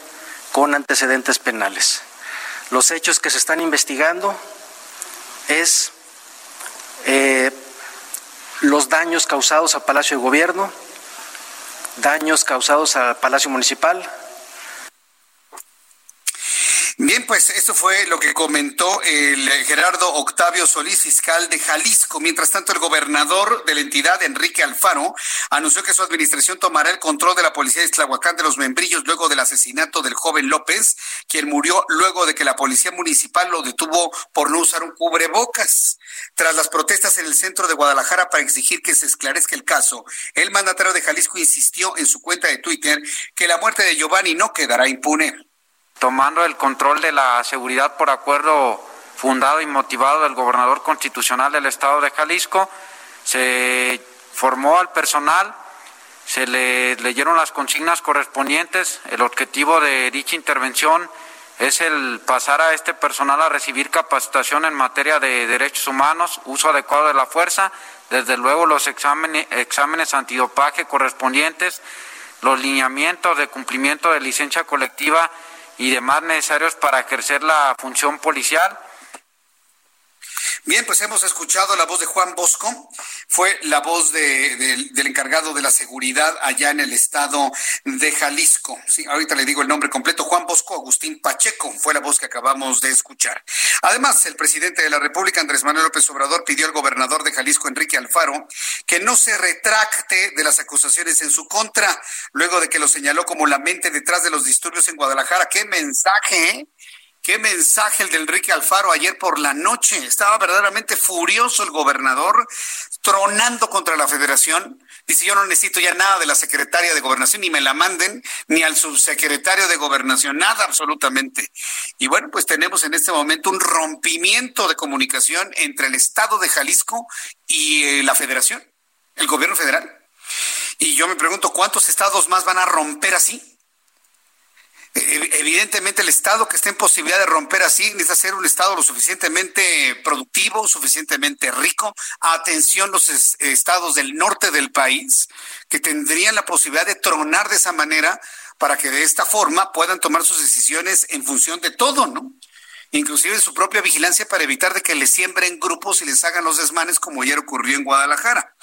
con antecedentes penales. Los hechos que se están investigando es eh, los daños causados al Palacio de Gobierno, daños causados al Palacio Municipal, Bien, pues eso fue lo que comentó el Gerardo Octavio Solís, fiscal de Jalisco. Mientras tanto, el gobernador de la entidad, Enrique Alfaro, anunció que su administración tomará el control de la policía de Tlahuacán de los Membrillos luego del asesinato del joven López, quien murió luego de que la policía municipal lo detuvo por no usar un cubrebocas. Tras las protestas en el centro de Guadalajara para exigir que se esclarezca el caso, el mandatario de Jalisco insistió en su cuenta de Twitter que la muerte de Giovanni no quedará impune tomando el control de la seguridad por acuerdo fundado y motivado del gobernador constitucional del estado de Jalisco, se formó al personal, se le leyeron las consignas correspondientes, el objetivo de dicha intervención es el pasar a este personal a recibir capacitación en materia de derechos humanos, uso adecuado de la fuerza, desde luego los exámenes, exámenes antidopaje correspondientes, los lineamientos de cumplimiento de licencia colectiva y demás necesarios para ejercer la función policial Bien, pues hemos escuchado la voz de Juan Bosco, fue la voz del encargado de la seguridad allá en el estado de Jalisco. Sí, ahorita le digo el nombre completo, Juan Bosco Agustín Pacheco, fue la voz que acabamos de escuchar. Además, el presidente de la República, Andrés Manuel López Obrador, pidió al gobernador de Jalisco, Enrique Alfaro, que no se retracte de las acusaciones en su contra, luego de que lo señaló como la mente detrás de los disturbios en Guadalajara. ¿Qué mensaje? Eh? Qué mensaje el de Enrique Alfaro ayer por la noche. Estaba verdaderamente furioso el gobernador, tronando contra la federación. Dice, yo no necesito ya nada de la secretaria de gobernación, ni me la manden, ni al subsecretario de gobernación, nada absolutamente. Y bueno, pues tenemos en este momento un rompimiento de comunicación entre el Estado de Jalisco y eh, la federación, el gobierno federal. Y yo me pregunto, ¿cuántos estados más van a romper así? Evidentemente el Estado que esté en posibilidad de romper así necesita ser un Estado lo suficientemente productivo, suficientemente rico. Atención los estados del norte del país que tendrían la posibilidad de tronar de esa manera para que de esta forma puedan tomar sus decisiones en función de todo, ¿no? Inclusive su propia vigilancia para evitar de que les siembren grupos y les hagan los desmanes como ayer ocurrió en Guadalajara.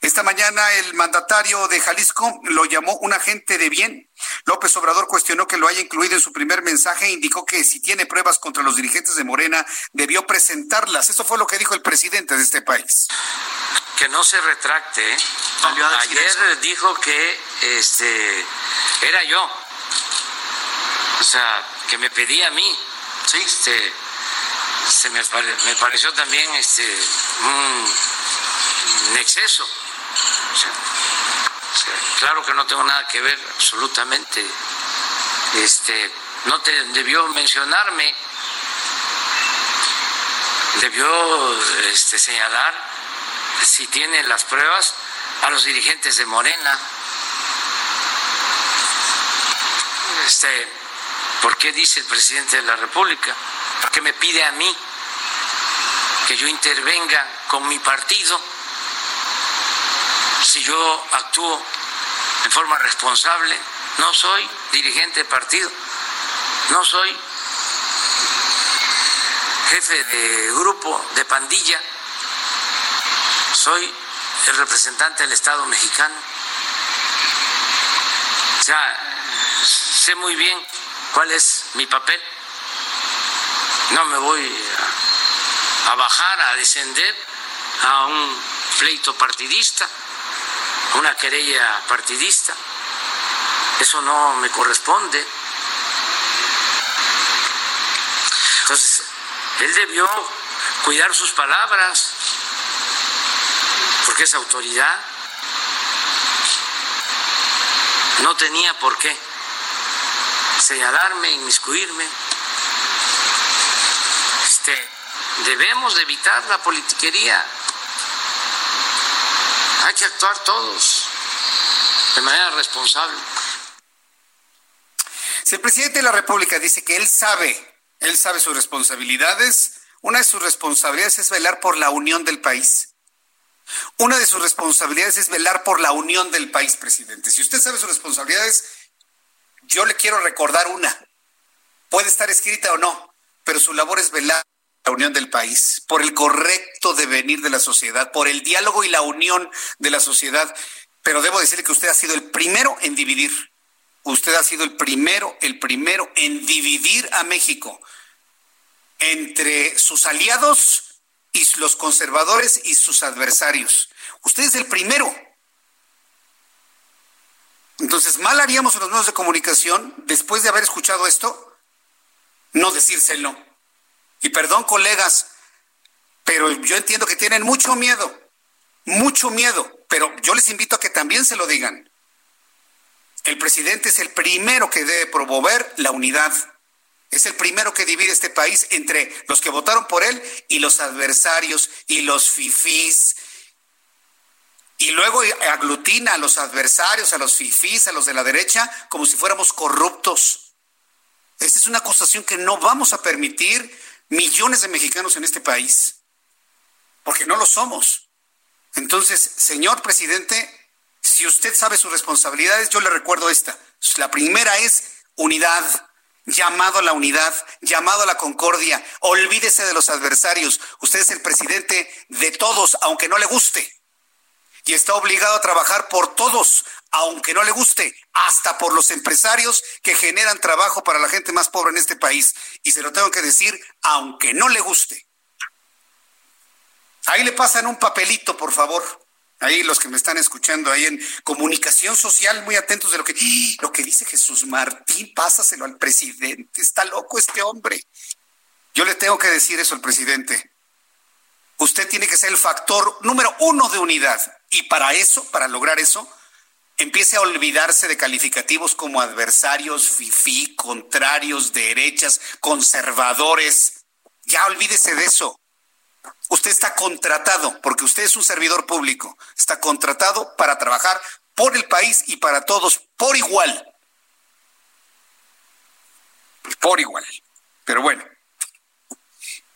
Esta mañana el mandatario de Jalisco lo llamó un agente de bien. López Obrador cuestionó que lo haya incluido en su primer mensaje e indicó que si tiene pruebas contra los dirigentes de Morena, debió presentarlas. Eso fue lo que dijo el presidente de este país. Que no se retracte. ¿eh? Ayer dijo que este era yo. O sea, que me pedía a mí sí, este, se me, pareció también este, un, exceso. claro que no tengo nada que ver absolutamente. Este, no te debió mencionarme, debió este, señalar si tiene las pruebas a los dirigentes de Morena. Este, ¿Por qué dice el presidente de la República? ¿Por qué me pide a mí que yo intervenga con mi partido si yo actúo en forma responsable? No soy dirigente de partido, no soy jefe de grupo, de pandilla, soy el representante del Estado mexicano. O sea, sé muy bien ¿Cuál es mi papel? No me voy a, bajar, a descender a un pleito partidista, una querella partidista. Eso no me corresponde. Entonces, él debió cuidar sus palabras, porque es autoridad. No tenía por qué señalarme, inmiscuirme. Este, debemos de evitar la politiquería. Hay que actuar todos de manera responsable. Si el presidente de la República dice que él sabe, él sabe sus responsabilidades, una de sus responsabilidades es velar por la unión del país. Una de sus responsabilidades es velar por la unión del país, presidente. Si usted sabe sus responsabilidades, yo le quiero recordar una. Puede estar escrita o no, pero su labor es velar la unión del país, por el correcto devenir de la sociedad, por el diálogo y la unión de la sociedad. Pero debo decirle que usted ha sido el primero en dividir. Usted ha sido el primero, el primero en dividir a México entre sus aliados y los conservadores y sus adversarios. Usted es el primero. Entonces, mal haríamos en los medios de comunicación, después de haber escuchado esto, no decírselo. Y perdón, colegas, pero yo entiendo que tienen mucho miedo, mucho miedo, pero yo les invito a que también se lo digan. El presidente es el primero que debe promover la unidad. Es el primero que divide este país entre los que votaron por él y los adversarios y los fifís y luego aglutina a los adversarios, a los fifís, a los de la derecha, como si fuéramos corruptos. Esta es una acusación que no vamos a permitir millones de mexicanos en este país, porque no lo somos. Entonces, señor presidente, si usted sabe sus responsabilidades, yo le recuerdo esta. La primera es unidad, llamado a la unidad, llamado a la concordia. Olvídese de los adversarios. Usted es el presidente de todos, aunque no le guste. Y está obligado a trabajar por todos, aunque no le guste, hasta por los empresarios que generan trabajo para la gente más pobre en este país. Y se lo tengo que decir, aunque no le guste. Ahí le pasan un papelito, por favor. Ahí los que me están escuchando ahí en comunicación social, muy atentos de lo que, lo que dice Jesús Martín, pásaselo al presidente. Está loco este hombre. Yo le tengo que decir eso al presidente. Usted tiene que ser el factor número uno de unidad. Y para eso, para lograr eso, empiece a olvidarse de calificativos como adversarios, fifí, contrarios, derechas, conservadores. Ya olvídese de eso. Usted está contratado, porque usted es un servidor público, está contratado para trabajar por el país y para todos por igual. Por igual. Pero bueno.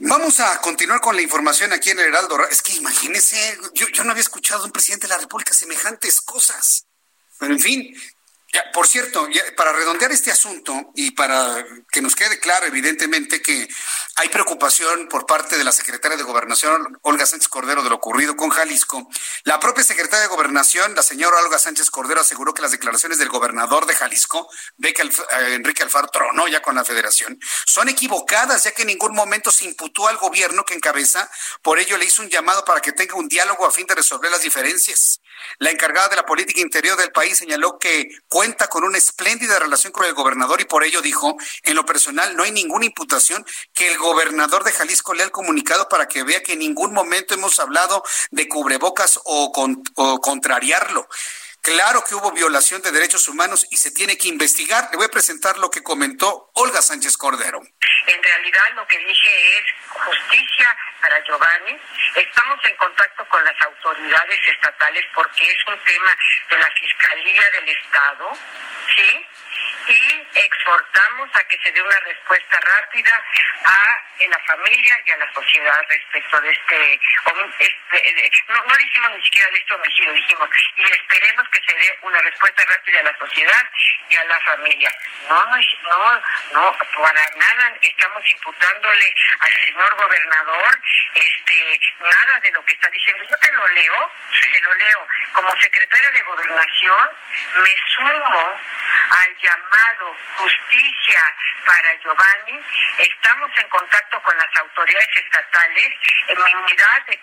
Vamos a continuar con la información aquí en el Heraldo. Es que imagínese, yo, yo no había escuchado a un presidente de la República semejantes cosas. Pero en fin, por cierto, para redondear este asunto y para que nos quede claro, evidentemente, que hay preocupación por parte de la secretaria de Gobernación, Olga Sánchez Cordero, de lo ocurrido con Jalisco. La propia secretaria de Gobernación, la señora Olga Sánchez Cordero, aseguró que las declaraciones del gobernador de Jalisco, de que eh, Enrique Alfaro tronó ya con la federación, son equivocadas, ya que en ningún momento se imputó al gobierno que encabeza. Por ello, le hizo un llamado para que tenga un diálogo a fin de resolver las diferencias. La encargada de la política interior del país señaló que cuenta con una espléndida relación con el gobernador y por ello dijo, en lo personal no hay ninguna imputación que el gobernador de Jalisco le ha comunicado para que vea que en ningún momento hemos hablado de cubrebocas o, o contrariarlo. Claro que hubo violación de derechos humanos y se tiene que investigar. Le voy a presentar lo que comentó Olga Sánchez Cordero. En realidad lo que dije es justicia para Giovanni. Estamos en contacto con las autoridades estatales porque es un tema de la Fiscalía del Estado, ¿sí? Y exhortamos a que se dé una respuesta rápida a la familia y a la sociedad respecto de este, este no, no dijimos ni siquiera de este homicidio, dijimos, y esperemos que se dé una respuesta rápida a la sociedad y a la familia. No, no, no, para nada estamos imputándole al señor gobernador este nada de lo que está diciendo. Yo te lo leo, te lo leo. Como secretaria de gobernación me sumo al llamado Justicia para Giovanni. Estamos en contacto con las autoridades estatales. En mi unidad de,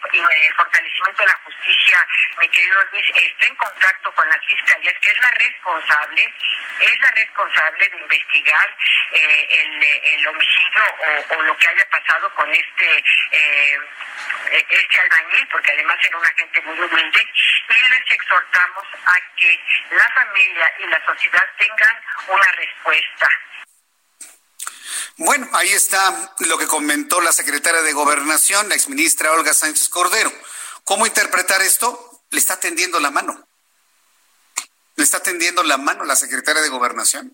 fortalecimiento de la justicia, mi querido Luis, está en contacto con las fiscalías, que es la responsable, es la responsable de investigar eh, el, homicidio o, lo que haya pasado con este eh, este albañil, porque además era un agente muy humilde, y les exhortamos a que la familia y la sociedad tengan una respuesta. Bueno, ahí está lo que comentó la secretaria de Gobernación, la exministra Olga Sánchez Cordero. ¿Cómo interpretar esto? Le está tendiendo la mano. Le está tendiendo la mano la secretaria de Gobernación.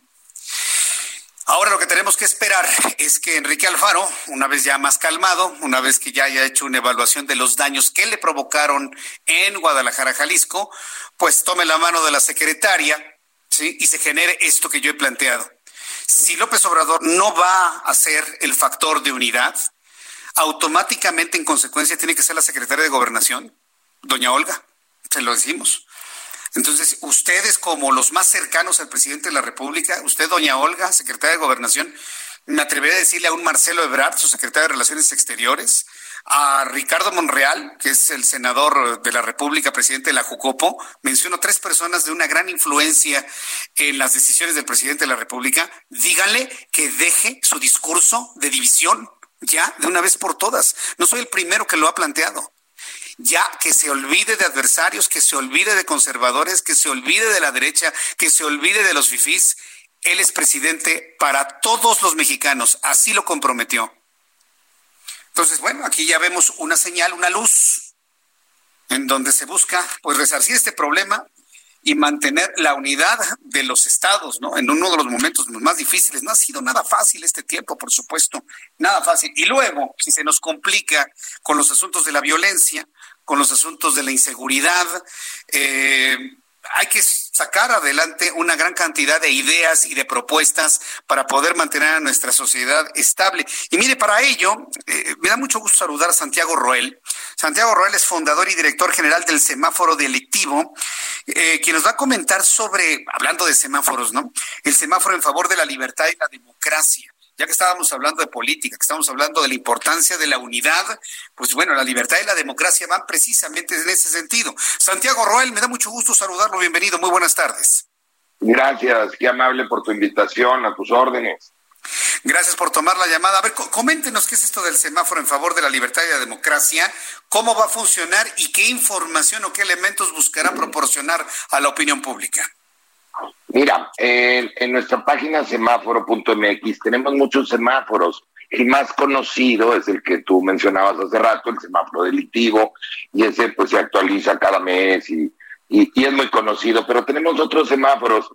Ahora lo que tenemos que esperar es que Enrique Alfaro, una vez ya más calmado, una vez que ya haya hecho una evaluación de los daños que le provocaron en Guadalajara, Jalisco, pues tome la mano de la secretaria ¿sí? y se genere esto que yo he planteado. Si López Obrador no va a ser el factor de unidad, automáticamente en consecuencia tiene que ser la secretaria de Gobernación, doña Olga, se lo decimos. Entonces, ustedes como los más cercanos al presidente de la República, usted, doña Olga, secretaria de Gobernación, me atrevería a decirle a un Marcelo Ebrard, su secretario de Relaciones Exteriores, a Ricardo Monreal, que es el senador de la República, presidente de la Jucopo, menciono tres personas de una gran influencia en las decisiones del presidente de la República, díganle que deje su discurso de división ya de una vez por todas. No soy el primero que lo ha planteado ya que se olvide de adversarios, que se olvide de conservadores, que se olvide de la derecha, que se olvide de los fifís. Él es presidente para todos los mexicanos, así lo comprometió. Entonces, bueno, aquí ya vemos una señal, una luz, en donde se busca pues resarcir este problema y mantener la unidad de los estados, ¿no? En uno de los momentos más difíciles. No ha sido nada fácil este tiempo, por supuesto, nada fácil. Y luego, si se nos complica con los asuntos de la violencia, con los asuntos de la inseguridad, eh, hay que sacar adelante una gran cantidad de ideas y de propuestas para poder mantener a nuestra sociedad estable. Y mire, para ello, eh, me da mucho gusto saludar a Santiago Roel. Santiago Roel es fundador y director general del semáforo delictivo, eh, quien nos va a comentar sobre, hablando de semáforos, ¿no? El semáforo en favor de la libertad y la democracia ya que estábamos hablando de política, que estamos hablando de la importancia de la unidad, pues bueno, la libertad y la democracia van precisamente en ese sentido. Santiago Roel, me da mucho gusto saludarlo, bienvenido, muy buenas tardes. Gracias, qué amable por tu invitación, a tus órdenes. Gracias por tomar la llamada. A ver, coméntenos qué es esto del semáforo en favor de la libertad y la democracia, cómo va a funcionar y qué información o qué elementos buscará proporcionar a la opinión pública. Mira, en nuestra página semáforo.mx tenemos muchos semáforos. El más conocido es el que tú mencionabas hace rato, el semáforo delictivo, y ese pues se actualiza cada mes y, y, es muy conocido, pero tenemos otros semáforos,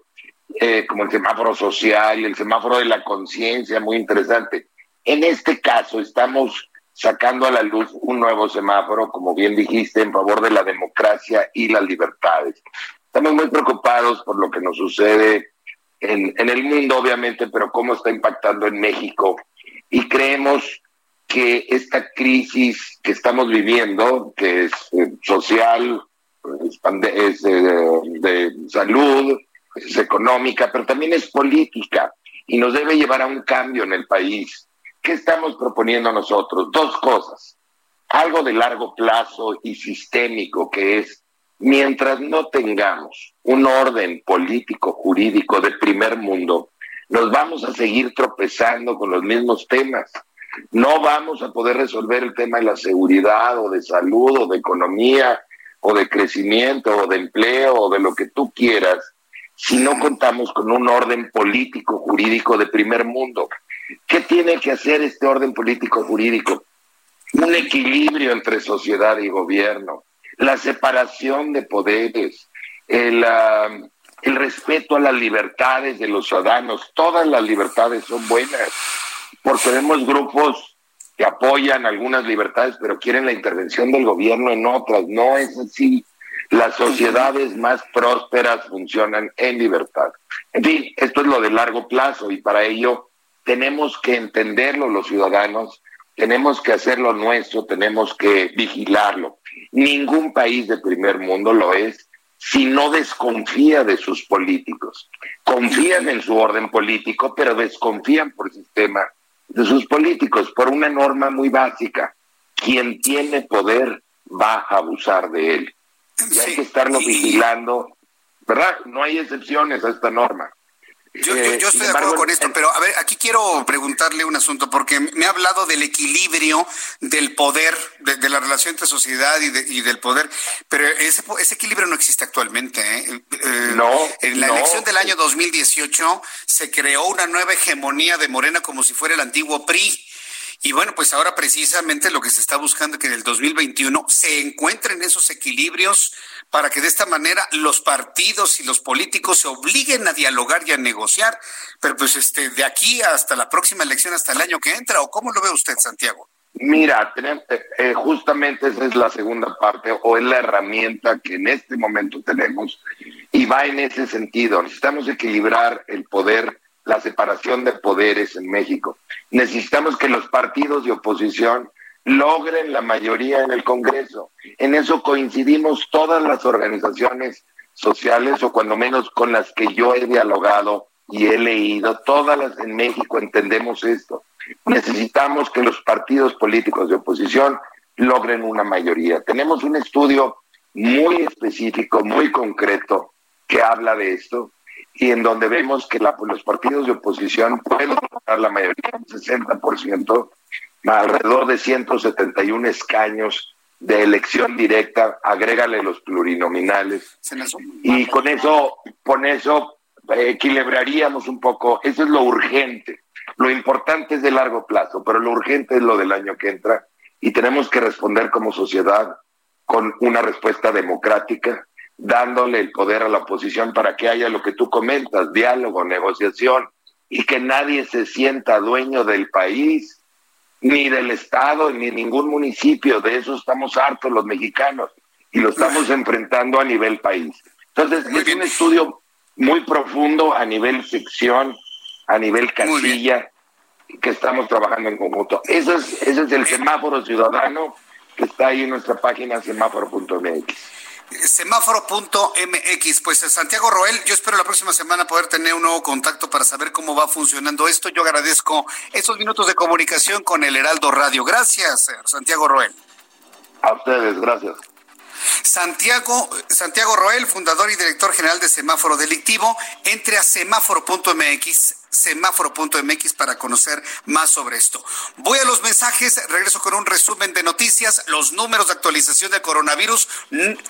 eh, como el semáforo social, el semáforo de la conciencia, muy interesante. En este caso estamos sacando a la luz un nuevo semáforo, como bien dijiste, en favor de la democracia y las libertades. Estamos muy preocupados por lo que nos sucede en, el mundo, obviamente, pero cómo está impactando en México. Y creemos que esta crisis que estamos viviendo, que es eh, social, es, eh, de salud, es económica, pero también es política y nos debe llevar a un cambio en el país. ¿Qué estamos proponiendo nosotros? Dos cosas. Algo de largo plazo y sistémico, que es Mientras no tengamos un orden político jurídico de primer mundo, nos vamos a seguir tropezando con los mismos temas. No vamos a poder resolver el tema de la seguridad o de salud o de economía o de crecimiento o de empleo o de lo que tú quieras si no contamos con un orden político jurídico de primer mundo. ¿Qué tiene que hacer este orden político jurídico? Un equilibrio entre sociedad y gobierno, la separación de poderes, el, el respeto a las libertades de los ciudadanos. Todas las libertades son buenas, porque vemos grupos que apoyan algunas libertades, pero quieren la intervención del gobierno en otras. No es así. Las sociedades más prósperas funcionan en libertad. En fin, esto es lo de largo plazo y para ello tenemos que entenderlo los ciudadanos, tenemos que hacerlo nuestro, tenemos que vigilarlo. Ningún país de primer mundo lo es si no desconfía de sus políticos. Confían en su orden político, pero desconfían por el sistema de sus políticos, por una norma muy básica. Quien tiene poder va a abusar de él. Y hay que estarlo vigilando, ¿verdad? No hay excepciones a esta norma. Yo, eh, estoy de acuerdo con esto, pero a ver, aquí quiero preguntarle un asunto, porque me ha hablado del equilibrio del poder, de, la relación entre sociedad y, del poder, pero ese, equilibrio no existe actualmente. ¿eh? eh no. En la elección del año 2018 se creó una nueva hegemonía de Morena como si fuera el antiguo PRI. Y bueno, pues ahora precisamente lo que se está buscando es que en el 2021 se encuentren esos equilibrios para que de esta manera los partidos y los políticos se obliguen a dialogar y a negociar. Pero pues este de aquí hasta la próxima elección, hasta el año que entra, ¿o cómo lo ve usted, Santiago? Mira, eh, justamente esa es la segunda parte o es la herramienta que en este momento tenemos y va en ese sentido. Necesitamos equilibrar el poder, la separación de poderes en México. Necesitamos que los partidos de oposición logren la mayoría en el Congreso. En eso coincidimos todas las organizaciones sociales, o cuando menos con las que yo he dialogado y he leído, todas las en México entendemos esto. Necesitamos que los partidos políticos de oposición logren una mayoría. Tenemos un estudio muy específico, muy concreto, que habla de esto y en donde vemos que los partidos de oposición pueden lograr la mayoría, un 60%, alrededor de 171 escaños de elección directa, agrégale los plurinominales. Y con eso, con eso equilibraríamos un poco, eso es lo urgente. Lo importante es de largo plazo, pero lo urgente es lo del año que entra y tenemos que responder como sociedad con una respuesta democrática, dándole el poder a la oposición para que haya lo que tú comentas, diálogo, negociación, y que nadie se sienta dueño del país, ni del Estado, ni ningún municipio. De eso estamos hartos los mexicanos y lo estamos enfrentando a nivel país. Entonces, es un estudio muy profundo a nivel sección, a nivel casilla, que estamos trabajando en conjunto. Ese es, ese es el semáforo ciudadano que está ahí en nuestra página semáforo.mx semáforo.mx. Pues eh, Santiago Roel, yo espero la próxima semana poder tener un nuevo contacto para saber cómo va funcionando esto. Yo agradezco esos minutos de comunicación con el Heraldo Radio. Gracias, eh, Santiago Roel. A ustedes, gracias. Santiago, Santiago Roel, fundador y director general de Semáforo Delictivo, entre a semáforo.mx semáforo.mx para conocer más sobre esto. Voy a los mensajes, regreso con un resumen de noticias, los números de actualización del coronavirus,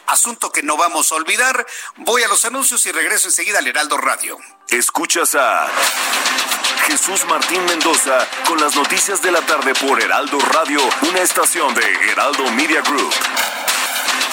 asunto que no vamos a olvidar. Voy a los anuncios y regreso enseguida al Heraldo Radio. Escuchas a Jesús Martín Mendoza con las noticias de la tarde por Heraldo Radio, una estación de Heraldo Media Group.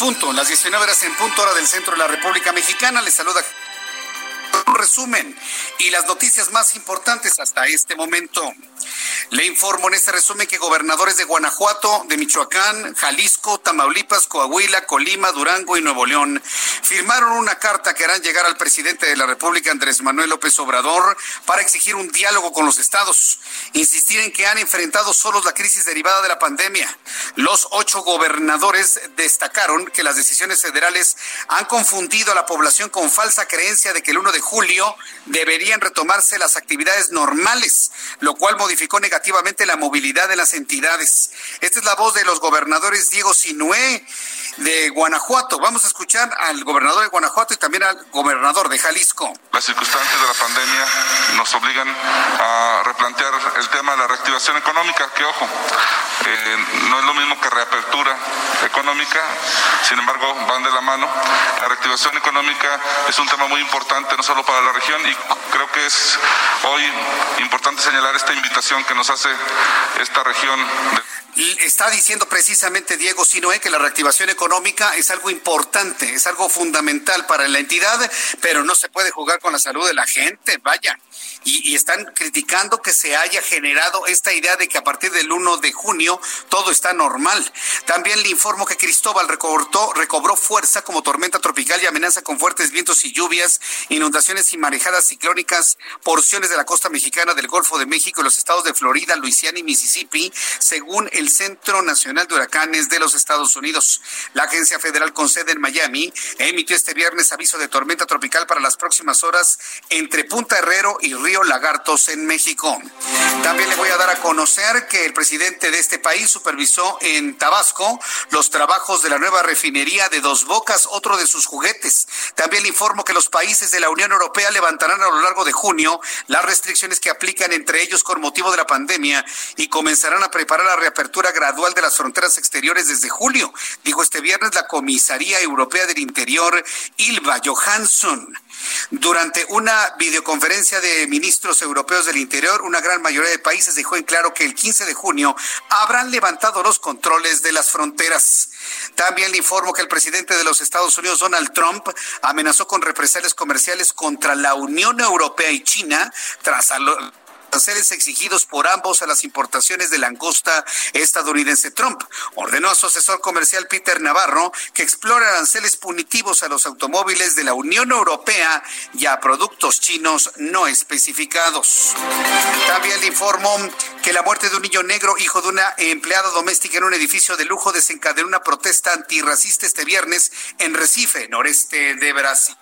Punto, las 19 horas en punto, hora del centro de la República Mexicana. Les saluda un resumen y las noticias más importantes hasta este momento. Le informo en este resumen que gobernadores de Guanajuato, de Michoacán, Jalisco, Tamaulipas, Coahuila, Colima, Durango y Nuevo León firmaron una carta que harán llegar al presidente de la República, Andrés Manuel López Obrador, para exigir un diálogo con los estados, insistir en que han enfrentado solos la crisis derivada de la pandemia. Los ocho gobernadores destacaron que las decisiones federales han confundido a la población con falsa creencia de que el 1 de julio deberían retomarse las actividades normales, lo cual modificó negativamente la movilidad de las entidades. Esta es la voz de los gobernadores Diego Sinué de Guanajuato. Vamos a escuchar al gobernador de Guanajuato y también al gobernador de Jalisco. Las circunstancias de la pandemia nos obligan a replantear el tema de la reactivación económica, que ojo, eh, no es lo mismo que reapertura económica, sin embargo van de la mano. La reactivación económica es un tema muy importante no solo para la región y creo que es hoy importante señalar esta invitación que nos hace esta región. Está diciendo precisamente Diego Sinoé que la reactivación económica es algo importante, es algo fundamental para la entidad, pero no se puede jugar con la salud de la gente, vaya. Y, están criticando que se haya generado esta idea de que a partir del 1 de junio todo está normal. También le informo que Cristóbal recobró, recobró fuerza como tormenta tropical y amenaza con fuertes vientos y lluvias, inundaciones y marejadas ciclónicas, porciones de la costa mexicana del Golfo de México y los estados de Florida, Luisiana y Mississippi, según Centro Nacional de Huracanes de los Estados Unidos. La agencia federal con sede en Miami emitió este viernes aviso de tormenta tropical para las próximas horas entre Punta Herrero y Río Lagartos en México. También le voy a dar a conocer que el presidente de este país supervisó en Tabasco los trabajos de la nueva refinería de Dos Bocas, otro de sus juguetes. También le informo que los países de la Unión Europea levantarán a lo largo de junio las restricciones que aplican entre ellos con motivo de la pandemia y comenzarán a preparar la reapertura gradual de las fronteras exteriores desde julio, dijo este viernes la Comisaría Europea del Interior, Ilva Johansson. Durante una videoconferencia de ministros europeos del Interior, una gran mayoría de países dejó en claro que el 15 de junio habrán levantado los controles de las fronteras. También le informo que el presidente de los Estados Unidos, Donald Trump, amenazó con represalias comerciales contra la Unión Europea y China tras aranceles exigidos por ambos a las importaciones de langosta estadounidense. Trump ordenó a su asesor comercial Peter Navarro que explore aranceles punitivos a los automóviles de la Unión Europea y a productos chinos no especificados. También le informó que la muerte de un niño negro, hijo de una empleada doméstica en un edificio de lujo, desencadenó una protesta antirracista este viernes en Recife, noreste de Brasil.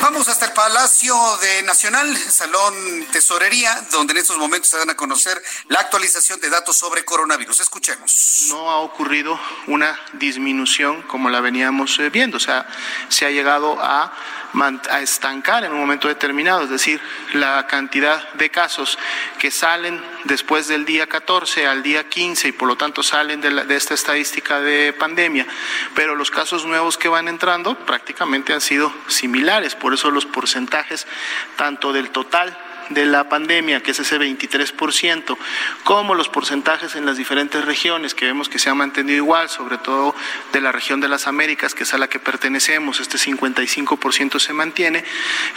Vamos hasta el Palacio de Nacional, Salón Tesorería, donde en estos momentos se van a conocer la actualización de datos sobre coronavirus. Escuchemos. No ha ocurrido una disminución como la veníamos eh, viendo, o sea, se ha llegado a a estancar en un momento determinado, es decir, la cantidad de casos que salen después del día 14 al día 15 y por lo tanto salen de, de esta estadística de pandemia, pero los casos nuevos que van entrando prácticamente han sido similares, por eso los porcentajes tanto del total de la pandemia, que es ese 23%, como los porcentajes en las diferentes regiones, que vemos que se ha mantenido igual, sobre todo de la región de las Américas, que es a la que pertenecemos, este 55% se mantiene,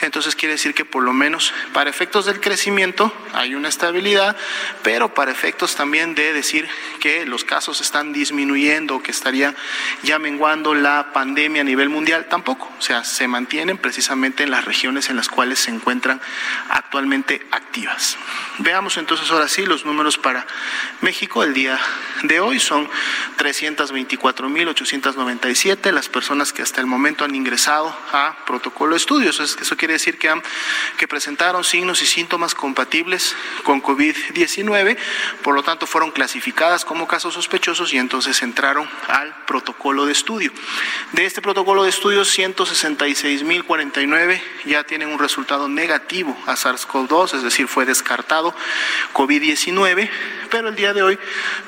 entonces quiere decir que por lo menos para efectos del crecimiento hay una estabilidad, pero para efectos también de decir que los casos están disminuyendo, que estaría ya menguando la pandemia a nivel mundial, tampoco, o sea, se mantienen precisamente en las regiones en las cuales se encuentran actualmente activas. Veamos entonces ahora sí los números para México. El día de hoy son 324.897 las personas que hasta el momento han ingresado a protocolo de estudios. Eso quiere decir que, que presentaron signos y síntomas compatibles con COVID-19, por lo tanto fueron clasificadas como casos sospechosos y entonces entraron al protocolo de estudio. De este protocolo de estudio, 166.049 ya tienen un resultado negativo a Es decir, fue descartado COVID-19, pero el día de hoy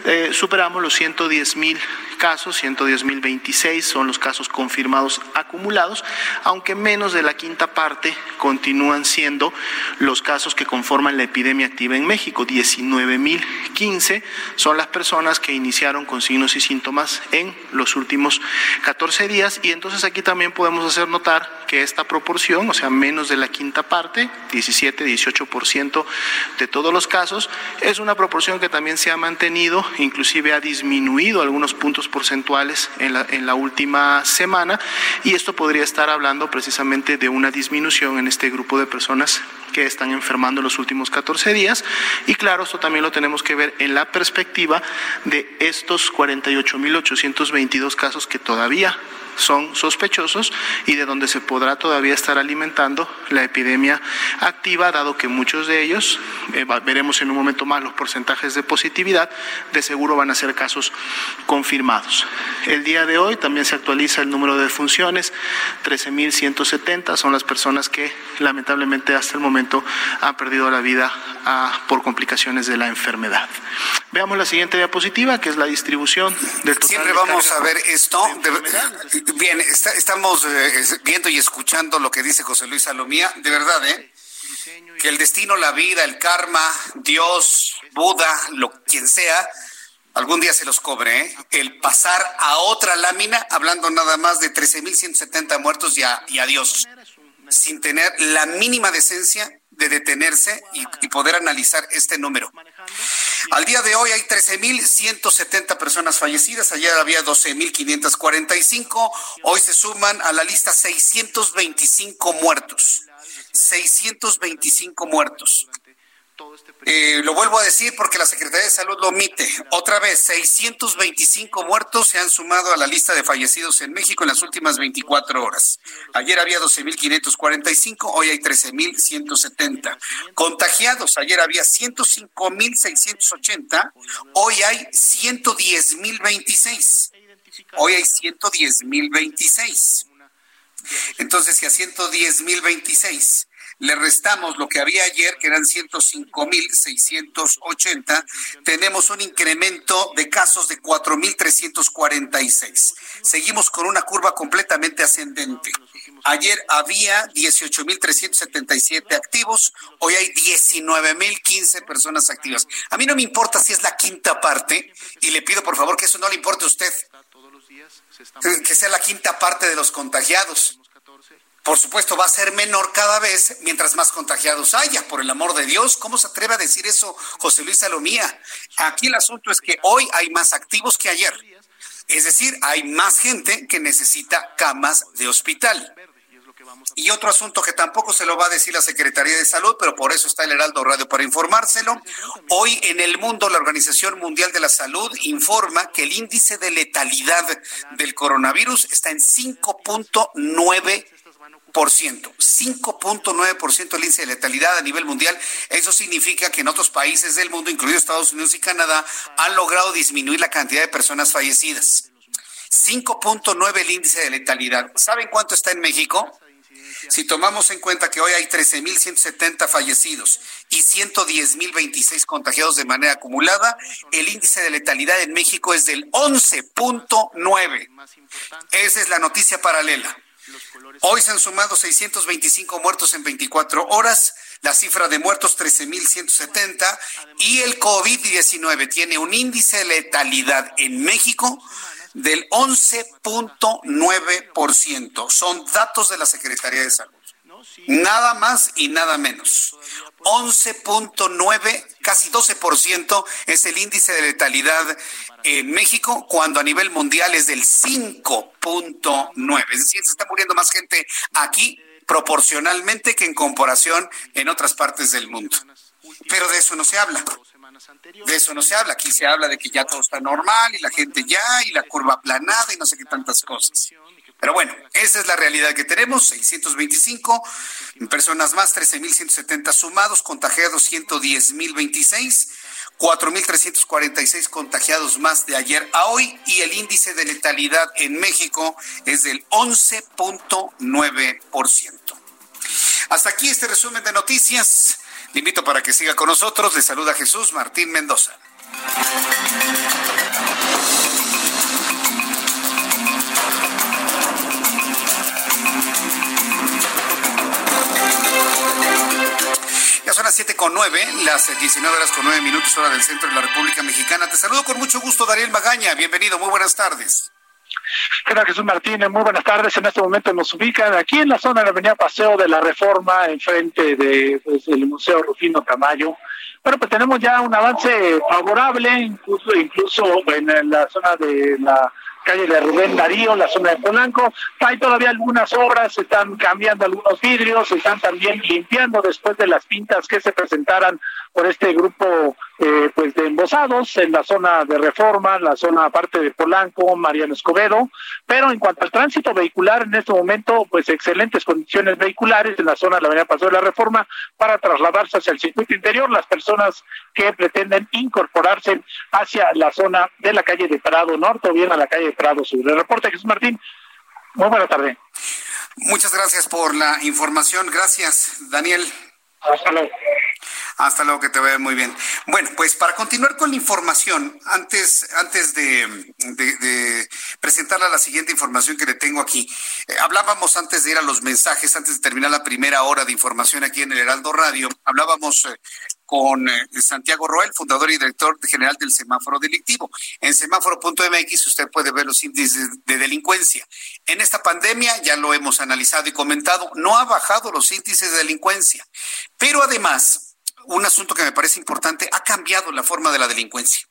eh, superamos los 110 mil casos, 110.026 son los casos confirmados acumulados, aunque menos de la quinta parte continúan siendo los casos que conforman la epidemia activa en México. 19.015 son las personas que iniciaron con signos y síntomas en los últimos 14 días y entonces aquí también podemos hacer notar que esta proporción, o sea, menos de la quinta parte, 17, 18% de todos los casos, es una proporción que también se ha mantenido, inclusive ha disminuido algunos puntos porcentuales en la, en la última semana y esto podría estar hablando precisamente de una disminución en este grupo de personas que están enfermando en los últimos 14 días y claro, esto también lo tenemos que ver en la perspectiva de estos 48.822 casos que todavía son sospechosos y de donde se podrá todavía estar alimentando la epidemia activa, dado que muchos de ellos, eh, veremos en un momento más los porcentajes de positividad, de seguro van a ser casos confirmados. El día de hoy también se actualiza el número de defunciones, 13.170 son las personas que lamentablemente hasta el momento han perdido la vida ah, por complicaciones de la enfermedad. Veamos la siguiente diapositiva, que es la distribución del total Siempre vamos a ver esto. Bien, estamos eh, viendo y escuchando lo que dice José Luis Salomía. De verdad, ¿eh? Que el destino, la vida, el karma, Dios, Buda, lo quien sea, algún día se los cobre, ¿eh? El pasar a otra lámina, hablando nada más de 13.170 muertos y, a, y adiós, sin tener la mínima decencia de detenerse y poder analizar este número. Al día de hoy hay 13.170 personas fallecidas, ayer había 12.545, hoy se suman a la lista 625 muertos. 625 muertos. Eh, lo vuelvo a decir porque la Secretaría de Salud lo omite. Otra vez, 625 muertos se han sumado a la lista de fallecidos en México en las últimas 24 horas. Ayer había 12.545, hoy hay 13.170. Contagiados, ayer había 105.680, hoy hay 110.026. Hoy hay 110.026. Entonces, si a 110.026 le restamos lo que había ayer, que eran 105.680, tenemos un incremento de casos de 4.346. Seguimos con una curva completamente ascendente. Ayer había 18.377 activos, hoy hay 19.015 personas activas. A mí no me importa si es la quinta parte y le pido por favor que eso no le importe a usted, que sea la quinta parte de los contagiados por supuesto, va a ser menor cada vez mientras más contagiados haya. Por el amor de Dios, ¿cómo se atreve a decir eso José Luis Salomía? Aquí el asunto es que hoy hay más activos que ayer. Es decir, hay más gente que necesita camas de hospital. Y otro asunto que tampoco se lo va a decir la Secretaría de Salud, pero por eso está el Heraldo Radio para informárselo. Hoy en el mundo la Organización Mundial de la Salud informa que el índice de letalidad del coronavirus está en 5.9 5.9% el índice de letalidad a nivel mundial. Eso significa que en otros países del mundo, incluidos Estados Unidos y Canadá, han logrado disminuir la cantidad de personas fallecidas. 5.9 el índice de letalidad. ¿Saben cuánto está en México? Si tomamos en cuenta que hoy hay 13.170 fallecidos y 110.026 contagiados de manera acumulada, el índice de letalidad en México es del 11.9. Esa es la noticia paralela. Hoy se han sumado 625 muertos en 24 horas, la cifra de muertos 13.170 y el COVID-19 tiene un índice de letalidad en México del 11.9%. Son datos de la Secretaría de Salud. Nada más y nada menos. 11.9, casi 12% es el índice de letalidad en México, cuando a nivel mundial es del 5.9. Es decir, se está muriendo más gente aquí proporcionalmente que en comparación en otras partes del mundo. Pero de eso no se habla. De eso no se habla. Aquí se habla de que ya todo está normal y la gente ya y la curva aplanada y no sé qué tantas cosas. Pero bueno, esa es la realidad que tenemos, 625 personas más, 13.170 sumados, contagiados 110.026, 4.346 contagiados más de ayer a hoy y el índice de letalidad en México es del 11.9%. Hasta aquí este resumen de noticias. Le invito para que siga con nosotros. Le saluda Jesús Martín Mendoza. Son las siete con nueve, las 19 horas con nueve minutos, hora del centro de la República Mexicana. Te saludo con mucho gusto, Daniel Magaña. Bienvenido, muy buenas tardes. Hola Jesús Martínez, muy buenas tardes. En este momento nos ubican aquí en la zona de la Avenida Paseo de la Reforma, enfrente pues, el Museo Rufino Tamayo. Bueno, pues tenemos ya un avance favorable, incluso, incluso en la zona de la calle de Rubén Darío, la zona de Polanco. Hay todavía algunas obras, se están cambiando algunos vidrios, se están también limpiando después de las pintas que se presentaran por este grupo eh, pues de embosados en la zona de Reforma, la zona aparte de Polanco, Mariano Escobedo, pero en cuanto al tránsito vehicular en este momento, pues excelentes condiciones vehiculares en la zona de la Avenida Paseo de la Reforma para trasladarse hacia el circuito interior, las personas que pretenden incorporarse hacia la zona de la calle de Prado Norte o bien a la calle de Prado Sur. El reporte Jesús Martín, muy buena tarde. Muchas gracias por la información. Gracias, Daniel. Hasta luego. Hasta luego, que te vea muy bien. Bueno, pues para continuar con la información, antes, antes de, de, presentarle la siguiente información que le tengo aquí, eh, hablábamos antes de ir a los mensajes, antes de terminar la primera hora de información aquí en el Heraldo Radio, hablábamos eh, con eh, Santiago Roel, fundador y director general del semáforo delictivo. En semáforo.mx usted puede ver los índices de delincuencia. En esta pandemia, ya lo hemos analizado y comentado, no ha bajado los índices de delincuencia, pero además un asunto que me parece importante, ha cambiado la forma de la delincuencia.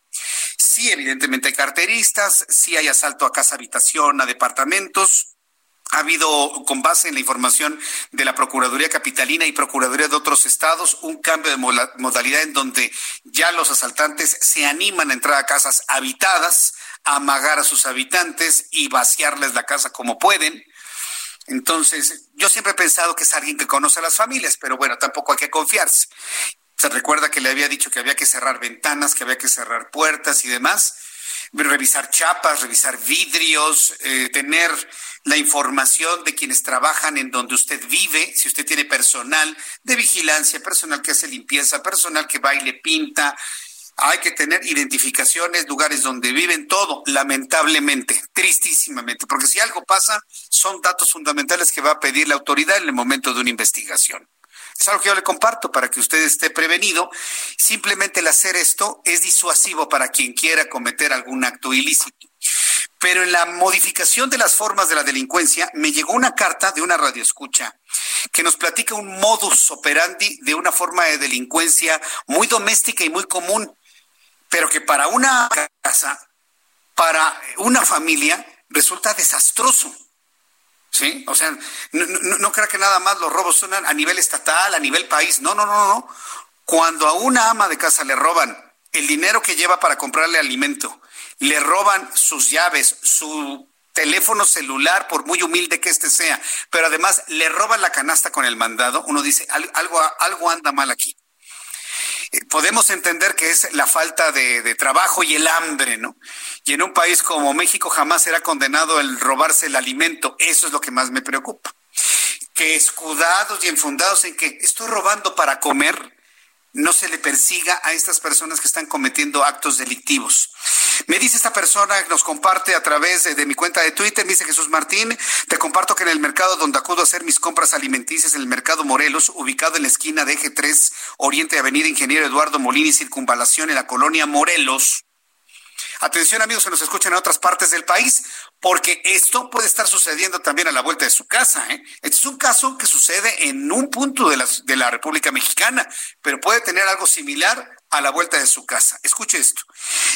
Sí, evidentemente hay carteristas, sí hay asalto a casa habitación, a departamentos. Ha habido, con base en la información de la Procuraduría Capitalina y Procuraduría de otros estados, un cambio de modalidad en donde ya los asaltantes se animan a entrar a casas habitadas, a amagar a sus habitantes y vaciarles la casa como pueden. Entonces, yo siempre he pensado que es alguien que conoce a las familias, pero bueno, tampoco hay que confiarse. Se recuerda que le había dicho que había que cerrar ventanas, que había que cerrar puertas y demás, revisar chapas, revisar vidrios, eh, tener la información de quienes trabajan en donde usted vive, si usted tiene personal de vigilancia, personal que hace limpieza, personal que baile, pinta. Hay que tener identificaciones, lugares donde viven, todo, lamentablemente, tristísimamente, porque si algo pasa, son datos fundamentales que va a pedir la autoridad en el momento de una investigación. Es algo que yo le comparto para que usted esté prevenido. Simplemente el hacer esto es disuasivo para quien quiera cometer algún acto ilícito. Pero en la modificación de las formas de la delincuencia me llegó una carta de una radioescucha que nos platica un modus operandi de una forma de delincuencia muy doméstica y muy común, pero que para una casa, para una familia, resulta desastroso. ¿sí? O sea, no, no, no crea que nada más los robos son a nivel estatal, a nivel país. No, no, no, no. Cuando a una ama de casa le roban el dinero que lleva para comprarle alimento, le roban sus llaves, su teléfono celular, por muy humilde que éste sea, pero además le roban la canasta con el mandado, uno dice, algo, algo anda mal aquí podemos entender que es la falta de, trabajo y el hambre, ¿no? Y en un país como México jamás será condenado el robarse el alimento. Eso es lo que más me preocupa. que escudados y enfundados en que estoy robando para comer, no se le persiga a estas personas que están cometiendo actos delictivos. Me dice esta persona nos comparte a través de, mi cuenta de Twitter, me dice Jesús Martín, te comparto que en el mercado donde acudo a hacer mis compras alimenticias, en el mercado Morelos, ubicado en la esquina de Eje 3, Oriente Avenida Ingeniero Eduardo Molini, Circunvalación en la colonia Morelos, Atención amigos que nos escuchan en otras partes del país, porque esto puede estar sucediendo también a la vuelta de su casa. ¿eh? Este es un caso que sucede en un punto de la, de la República Mexicana, pero puede tener algo similar a la vuelta de su casa. Escuche esto.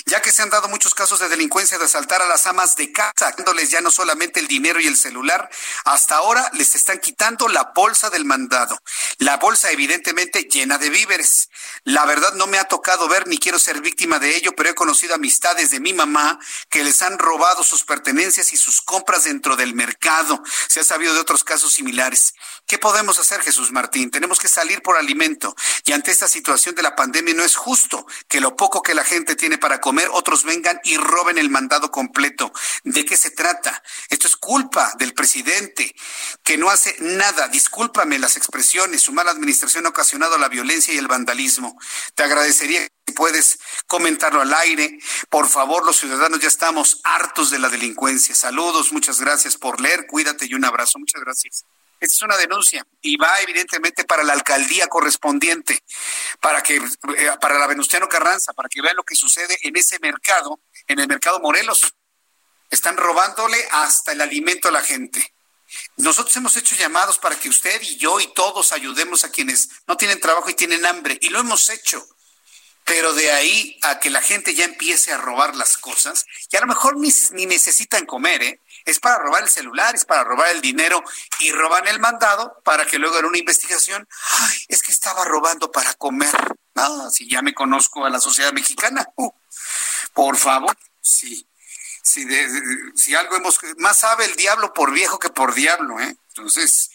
Ya que se han dado muchos casos de delincuencia de asaltar a las amas de casa, dándoles ya no solamente el dinero y el celular, hasta ahora les están quitando la bolsa del mandado. La bolsa evidentemente llena de víveres. La verdad no me ha tocado ver ni quiero ser víctima de ello, pero he conocido amistades de mi mamá que les han robado sus pertenencias y sus compras dentro del mercado. Se ha sabido de otros casos similares. ¿Qué podemos hacer, Jesús Martín? Tenemos que salir por alimento y ante esta situación de la pandemia no es justo que lo poco que la gente tiene para comer, otros vengan y roben el mandado completo. ¿De qué se trata? Esto es culpa del presidente, que no hace nada. Discúlpame las expresiones. Su mala administración ha ocasionado la violencia y el vandalismo. Te agradecería si puedes comentarlo al aire. Por favor, los ciudadanos ya estamos hartos de la delincuencia. Saludos, muchas gracias por leer. Cuídate y un abrazo. Muchas gracias. Esta es una denuncia y va evidentemente para la alcaldía correspondiente, para que eh, para la Venustiano Carranza, para que vean lo que sucede en ese mercado, en el mercado Morelos. Están robándole hasta el alimento a la gente. Nosotros hemos hecho llamados para que usted y yo y todos ayudemos a quienes no tienen trabajo y tienen hambre, y lo hemos hecho. Pero de ahí a que la gente ya empiece a robar las cosas, y a lo mejor ni, ni necesitan comer, ¿eh? Es para robar el celular, es para robar el dinero y roban el mandado para que luego en una investigación, ay, es que estaba robando para comer. Ah, si ya me conozco a la sociedad mexicana, uh, por favor, sí. Si, si algo hemos, más sabe el diablo por viejo que por diablo, ¿eh? Entonces,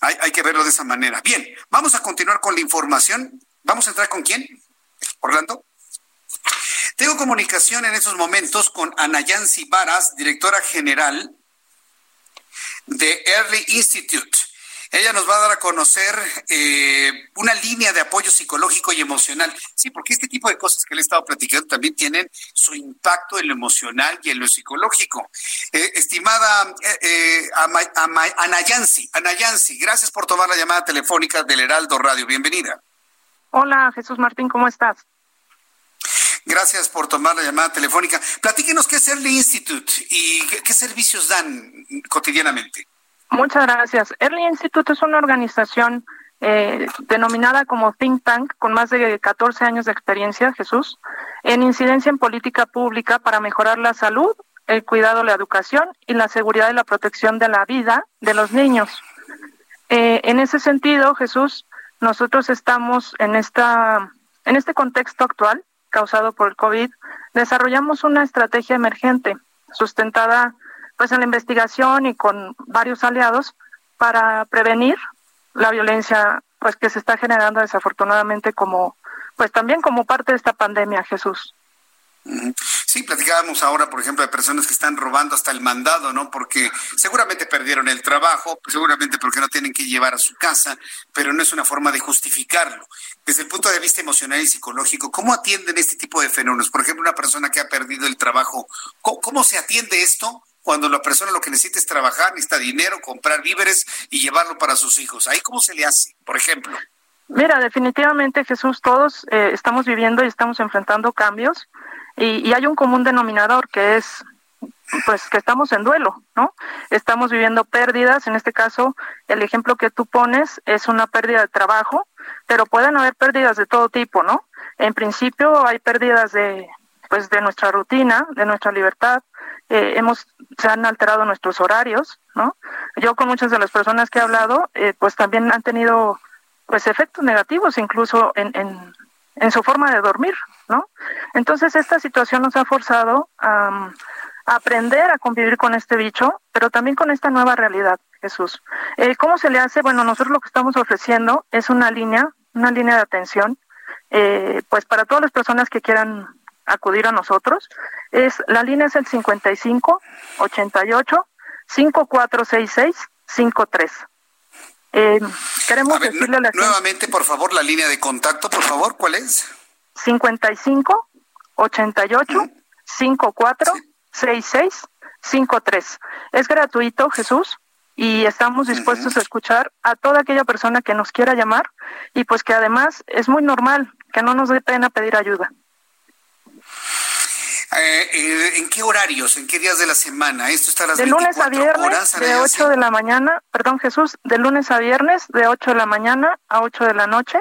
hay, hay que verlo de esa manera. Bien, vamos a continuar con la información. ¿Vamos a entrar con quién? Orlando. Tengo comunicación en estos momentos con Ana Yancy Varas, directora general de Early Institute. Ella nos va a dar a conocer eh, una línea de apoyo psicológico y emocional. Sí, porque este tipo de cosas que le he estado platicando también tienen su impacto en lo emocional y en lo psicológico. Eh, estimada eh, Ana Yancy, Ana Yancy, gracias por tomar la llamada telefónica del Heraldo Radio. Bienvenida. Hola, Jesús Martín, ¿cómo estás? Gracias por tomar la llamada telefónica. Platíquenos qué es Early Institute y qué, servicios dan cotidianamente. Muchas gracias. Early Institute es una organización eh, denominada como Think Tank, con más de 14 años de experiencia, Jesús, en incidencia en política pública para mejorar la salud, el cuidado, la educación y la seguridad y la protección de la vida de los niños. Eh, en ese sentido, Jesús, nosotros estamos en esta en este contexto actual causado por el COVID, desarrollamos una estrategia emergente sustentada pues en la investigación y con varios aliados para prevenir la violencia pues que se está generando desafortunadamente como pues también como parte de esta pandemia, Jesús. Sí, platicábamos ahora, por ejemplo, de personas que están robando hasta el mandado, ¿no? Porque seguramente perdieron el trabajo, seguramente porque no tienen que llevar a su casa, pero no es una forma de justificarlo. Desde el punto de vista emocional y psicológico, ¿cómo atienden este tipo de fenómenos? Por ejemplo, una persona que ha perdido el trabajo, ¿cómo, se atiende esto? Cuando la persona lo que necesita es trabajar, necesita dinero, comprar víveres y llevarlo para sus hijos. ¿Ahí cómo se le hace, por ejemplo? Mira, definitivamente Jesús, todos eh, estamos viviendo y estamos enfrentando cambios y, hay un común denominador que es pues que estamos en duelo, ¿no? Estamos viviendo pérdidas, en este caso el ejemplo que tú pones es una pérdida de trabajo, pero pueden haber pérdidas de todo tipo, ¿no? En principio hay pérdidas de pues de nuestra rutina, de nuestra libertad, eh, hemos se han alterado nuestros horarios, ¿no? Yo con muchas de las personas que he hablado, eh, pues también han tenido pues efectos negativos incluso en, en, en su forma de dormir, ¿no? Entonces esta situación nos ha forzado a, aprender a convivir con este bicho, pero también con esta nueva realidad, Jesús. Eh, ¿Cómo se le hace? Bueno, nosotros lo que estamos ofreciendo es una línea, una línea de atención, eh, pues para todas las personas que quieran acudir a nosotros, es la línea es el 55 88 5466 53. Eh, queremos decirle a la Nuevamente, por favor, la línea de contacto, por favor, ¿cuál es? 55 88 54 66 53. Es gratuito, Jesús, y estamos dispuestos a escuchar a toda aquella persona que nos quiera llamar y pues que además es muy normal que no nos dé pena pedir ayuda. Eh, eh, ¿En qué horarios, en qué días de la semana? Esto está a las de lunes a viernes de 8 de la mañana, perdón Jesús, de lunes a viernes de 8 de la mañana a 8 de la noche.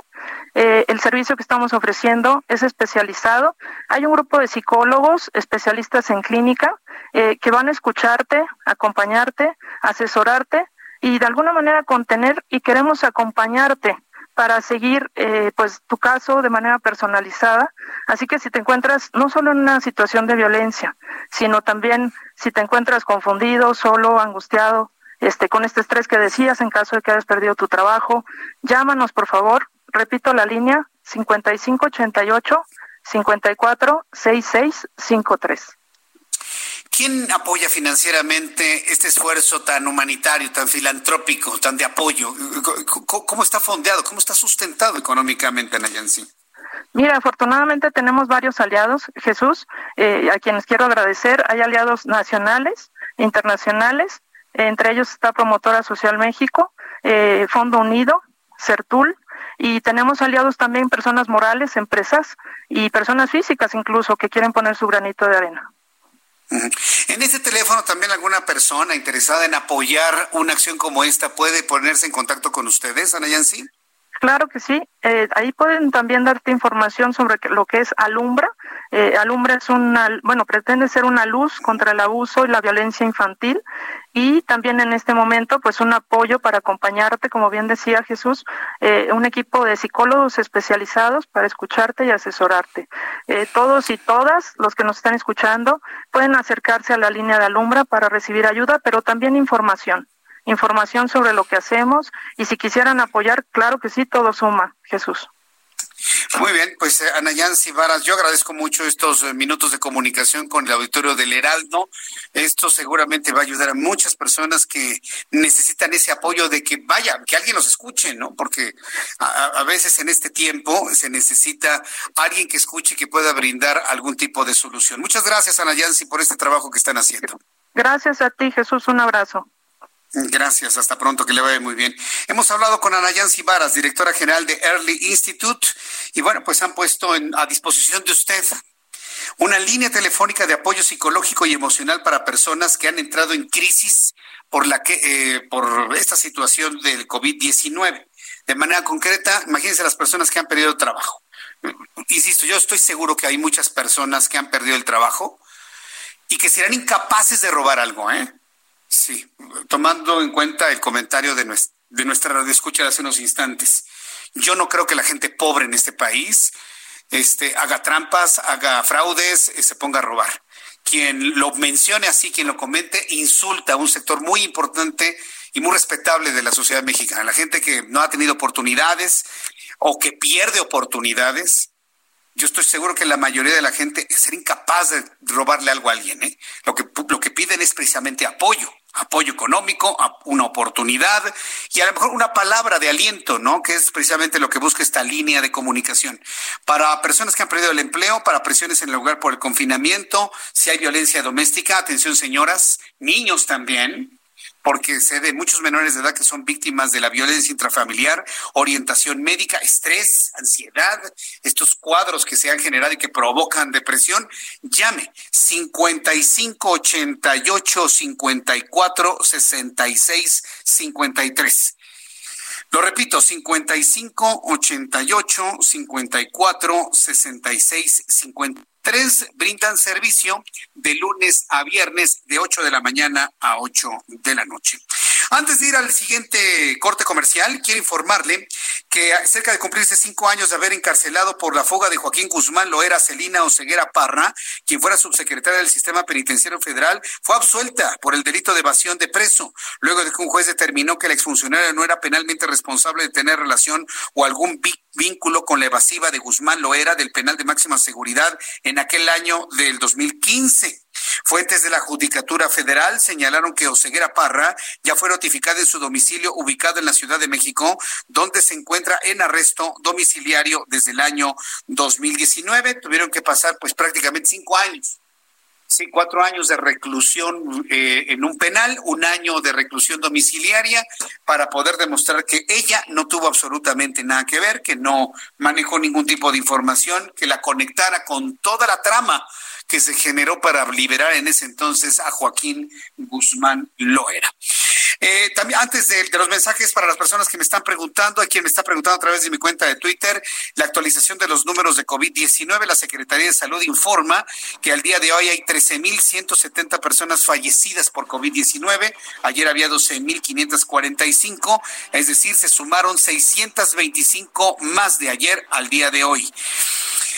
Eh, el servicio que estamos ofreciendo es especializado. Hay un grupo de psicólogos especialistas en clínica que van a escucharte, acompañarte, asesorarte y de alguna manera contener y queremos acompañarte para seguir eh, pues tu caso de manera personalizada. Así que si te encuentras no solo en una situación de violencia, sino también si te encuentras confundido, solo, angustiado, este con este estrés que decías en caso de que hayas perdido tu trabajo, llámanos por favor. Repito la línea 5588 54 6653. ¿Quién apoya financieramente este esfuerzo tan humanitario, tan filantrópico, tan de apoyo? ¿Cómo está fondeado? ¿Cómo está sustentado económicamente Nayansi? Mira, afortunadamente tenemos varios aliados, Jesús, eh, a quienes quiero agradecer. Hay aliados nacionales, internacionales, entre ellos está Promotora Social México, eh, Fondo Unido, CERTUL, y tenemos aliados también personas morales, empresas y personas físicas incluso que quieren poner su granito de arena. En este teléfono también alguna persona interesada en apoyar una acción como esta puede ponerse en contacto con ustedes, Ana Yancy. Claro que sí. Eh, ahí pueden también darte información sobre lo que es Alumbra. Eh, Alumbra es una, bueno, pretende ser una luz contra el abuso y la violencia infantil y también en este momento, pues un apoyo para acompañarte, como bien decía Jesús, eh, un equipo de psicólogos especializados para escucharte y asesorarte. Todos y todas los que nos están escuchando pueden acercarse a la línea de Alumbra para recibir ayuda, pero también información información sobre lo que hacemos y si quisieran apoyar, claro que sí, todo suma, Jesús. Muy bien, pues eh, Ana Yancy Varas, yo agradezco mucho estos eh, minutos de comunicación con el auditorio del Heraldo. Esto seguramente va a ayudar a muchas personas que necesitan ese apoyo de que vaya, que alguien los escuche, ¿no? Porque a, veces en este tiempo se necesita alguien que escuche y que pueda brindar algún tipo de solución. Muchas gracias, Ana Yancy, por este trabajo que están haciendo. Gracias a ti, Jesús. Un abrazo. Gracias, hasta pronto, que le vaya muy bien. Hemos hablado con Ana Yancy Varas, directora general de Early Institute, y bueno, pues han puesto a disposición de usted una línea telefónica de apoyo psicológico y emocional para personas que han entrado en crisis por la que eh, por esta situación del COVID-19. De manera concreta, imagínense las personas que han perdido trabajo. Insisto, yo estoy seguro que hay muchas personas que han perdido el trabajo y que serán incapaces de robar algo, ¿eh? Sí, tomando en cuenta el comentario de nuestra, de nuestra radio escucha de hace unos instantes. Yo no creo que la gente pobre en este país este, haga trampas, haga fraudes, eh, se ponga a robar. Quien lo mencione así, quien lo comente, insulta a un sector muy importante y muy respetable de la sociedad mexicana. La gente que no ha tenido oportunidades o que pierde oportunidades, yo estoy seguro que la mayoría de la gente es incapaz de robarle algo a alguien. ¿eh? Lo, que, lo que piden es precisamente apoyo, apoyo económico, una oportunidad y a lo mejor una palabra de aliento, ¿no? Que es precisamente lo que busca esta línea de comunicación. Para personas que han perdido el empleo, para presiones en el lugar por el confinamiento, si hay violencia doméstica, atención señoras, niños también, porque se de muchos menores de edad que son víctimas de la violencia intrafamiliar, orientación médica, estrés, ansiedad, estos cuadros que se han generado y que provocan depresión, llame 55 88 54 66 53. Lo repito, 55 88 54 66 53 Tres brindan servicio de lunes a viernes de 8 de la mañana a 8 de la noche. Antes de ir al siguiente corte comercial, quiero informarle que cerca de cumplirse cinco años de haber encarcelado por la fuga de Joaquín Guzmán Loera Celina Oseguera Parra, quien fuera subsecretaria del Sistema Penitenciario Federal, fue absuelta por el delito de evasión de preso, luego de que un juez determinó que el exfuncionario no era penalmente responsable de tener relación o algún vínculo con la evasiva de Guzmán Loera del penal de máxima seguridad en aquel año del 2015. Fuentes de la Judicatura Federal señalaron que Oseguera Parra ya fue notificada en su domicilio ubicado en la Ciudad de México, donde se encuentra en arresto domiciliario desde el año 2019. Tuvieron que pasar pues prácticamente cinco años Sí, cuatro años de reclusión eh, en un penal, un año de reclusión domiciliaria para poder demostrar que ella no tuvo absolutamente nada que ver, que no manejó ningún tipo de información, que la conectara con toda la trama que se generó para liberar en ese entonces a Joaquín Guzmán Loera. Eh, también antes de, los mensajes para las personas que me están preguntando, a quien me está preguntando a través de mi cuenta de Twitter, la actualización de los números de COVID-19, la Secretaría de Salud informa que al día de hoy hay 13.170 personas fallecidas por COVID-19. Ayer había 12.545, es decir, se sumaron 625 más de ayer al día de hoy.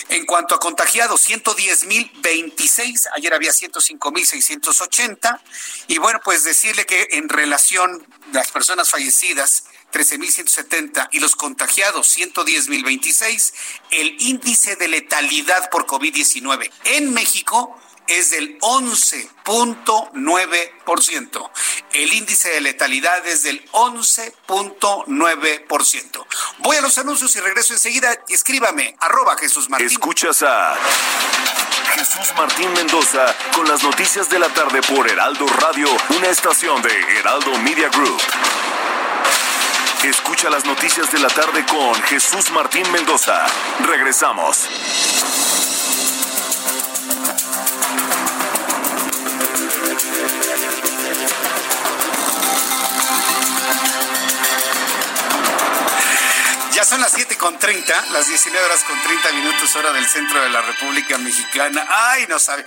En cuanto a contagiados, 110.026, ayer había 105.680. Y bueno, pues decirle que en relación las personas fallecidas, 13.170 y los contagiados 110.026, el índice de letalidad por COVID-19 en México es del 11.9%. El índice de letalidad es del 11.9%. Voy a los anuncios y regreso enseguida. Escríbame, arroba Jesús Martín. Escuchas a Jesús Martín Mendoza con las noticias de la tarde por Heraldo Radio, una estación de Heraldo Media Group. Escucha las noticias de la tarde con Jesús Martín Mendoza. Regresamos. Ya son las siete con treinta, las 19 horas con 30 minutos hora del centro de la República Mexicana. Ay, no sabe.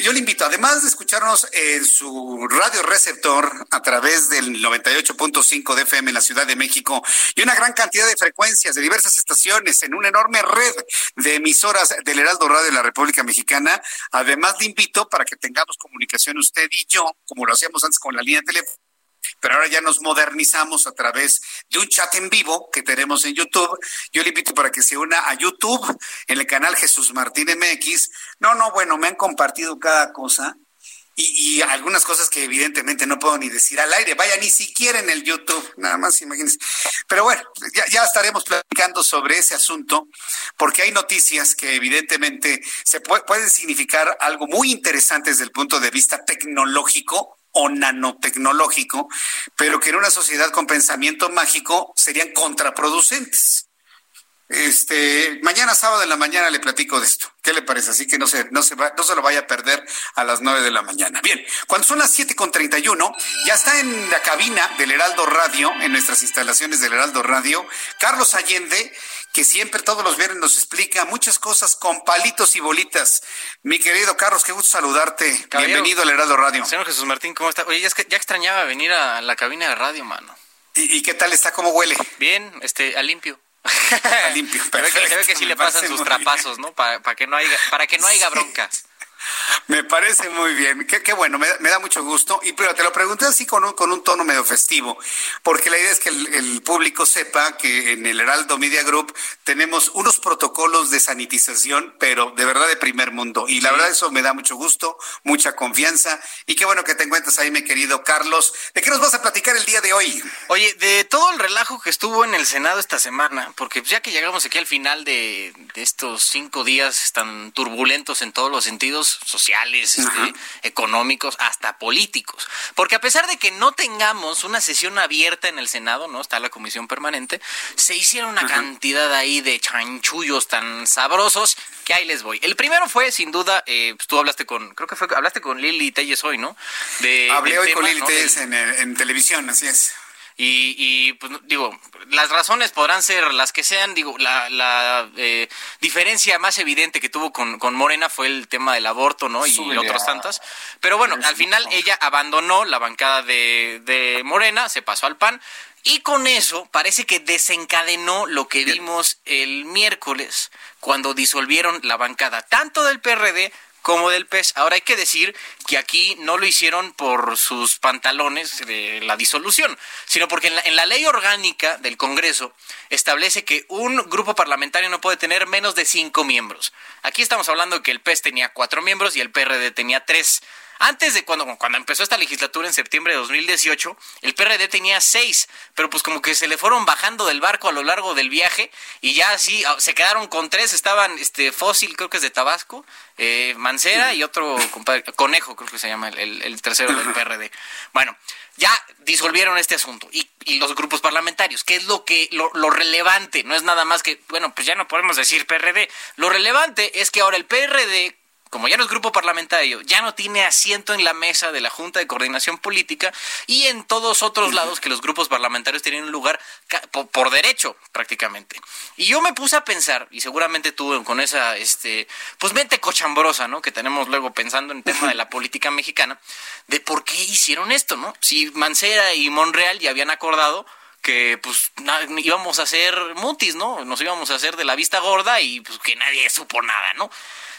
Yo, le invito, además de escucharnos en su radio receptor a través del 98.5 de FM en la Ciudad de México y una gran cantidad de frecuencias de diversas estaciones en una enorme red de emisoras del Heraldo Radio de la República Mexicana, además le invito para que tengamos comunicación usted y yo, como lo hacíamos antes con la línea telefónica pero ahora ya nos modernizamos a través de un chat en vivo que tenemos en YouTube. Yo le invito para que se una a YouTube en el canal Jesús Martín MX. No, no, bueno, me han compartido cada cosa. Y, algunas cosas que evidentemente no puedo ni decir al aire, vaya ni siquiera en el YouTube, nada más imagínense. Pero bueno, ya, ya estaremos platicando sobre ese asunto, porque hay noticias que evidentemente se pueden significar algo muy interesante desde el punto de vista tecnológico, o nanotecnológico, pero que en una sociedad con pensamiento mágico serían contraproducentes. Este, mañana sábado en la mañana le platico de esto. ¿Qué le parece? Así que no se, no se, va, no se lo vaya a perder a las nueve de la mañana. Bien, cuando son las siete con treinta y uno, ya está en la cabina del Heraldo Radio, en nuestras instalaciones del Heraldo Radio, Carlos Allende, que siempre todos los viernes nos explica muchas cosas con palitos y bolitas. Mi querido Carlos, qué gusto saludarte. Bienvenido al Heraldo Radio. Señor Jesús Martín, ¿cómo está? Oye, ya, ya extrañaba venir a la cabina de radio, mano. ¿Y, qué tal está? ¿Cómo huele? Bien, este, a limpio. Limpio. se ve que sí le pasan sus trapazos, ¿no? Para, que no haya, para que no haya broncas. Me parece muy bien. Qué, bueno, me, da mucho gusto. Y pero te lo pregunté así con un, con un tono medio festivo, porque la idea es que el, público sepa que en el Heraldo Media Group tenemos unos protocolos de sanitización, pero de verdad de primer mundo. Y la verdad eso me da mucho gusto, mucha confianza. Y qué bueno que te encuentras ahí, mi querido Carlos. ¿De qué nos vas a platicar el día de hoy? Oye, de todo el relajo que estuvo en el Senado esta semana, porque ya que llegamos aquí al final de, de estos cinco días tan turbulentos en todos los sentidos, sociales, este, económicos, hasta políticos. Porque a pesar de que no tengamos una sesión abierta en el Senado, ¿no? Está la comisión permanente, se hicieron una cantidad ahí de chanchullos tan sabrosos que ahí les voy. El primero fue, sin duda, eh, pues, tú hablaste con, creo que fue, hablaste con Lili Telles hoy, ¿no? De, Hablé hoy con Lili Telles en, en televisión, así es. Y, y, pues digo, las razones podrán ser las que sean, digo, la, la eh, diferencia más evidente que tuvo con, con, Morena fue el tema del aborto, ¿no? Y otras tantas. Pero bueno, al final ella abandonó la bancada de, de Morena, se pasó al PAN. Y con eso parece que desencadenó lo que vimos el miércoles cuando disolvieron la bancada tanto del PRD como del pez. Ahora hay que decir que aquí no lo hicieron por sus pantalones de la disolución, sino porque en la, ley orgánica del Congreso establece que un grupo parlamentario no puede tener menos de cinco miembros. Aquí estamos hablando que el PES tenía cuatro miembros y el PRD tenía tres. Antes de cuando, cuando empezó esta legislatura en septiembre de 2018, el PRD tenía seis, pero pues como que se le fueron bajando del barco a lo largo del viaje y ya así ah, se quedaron con tres, estaban este Fósil, creo que es de Tabasco, eh, Mancera y otro Conejo, creo que se llama el, el tercero del PRD. Bueno, ya disolvieron este asunto y, y, los grupos parlamentarios, que es lo que lo, lo, relevante, no es nada más que, bueno, pues ya no podemos decir PRD, lo relevante es que ahora el PRD como ya no es grupo parlamentario, ya no tiene asiento en la mesa de la Junta de Coordinación Política y en todos otros lados que los grupos parlamentarios tienen un lugar por, derecho prácticamente. Y yo me puse a pensar, y seguramente tú con esa este, pues mente cochambrosa, ¿no? que tenemos luego pensando en el tema de la política mexicana, de por qué hicieron esto, ¿no? Si Mancera y Monreal ya habían acordado que pues íbamos a hacer mutis, ¿no? Nos íbamos a hacer de la vista gorda y pues que nadie supo nada, ¿no?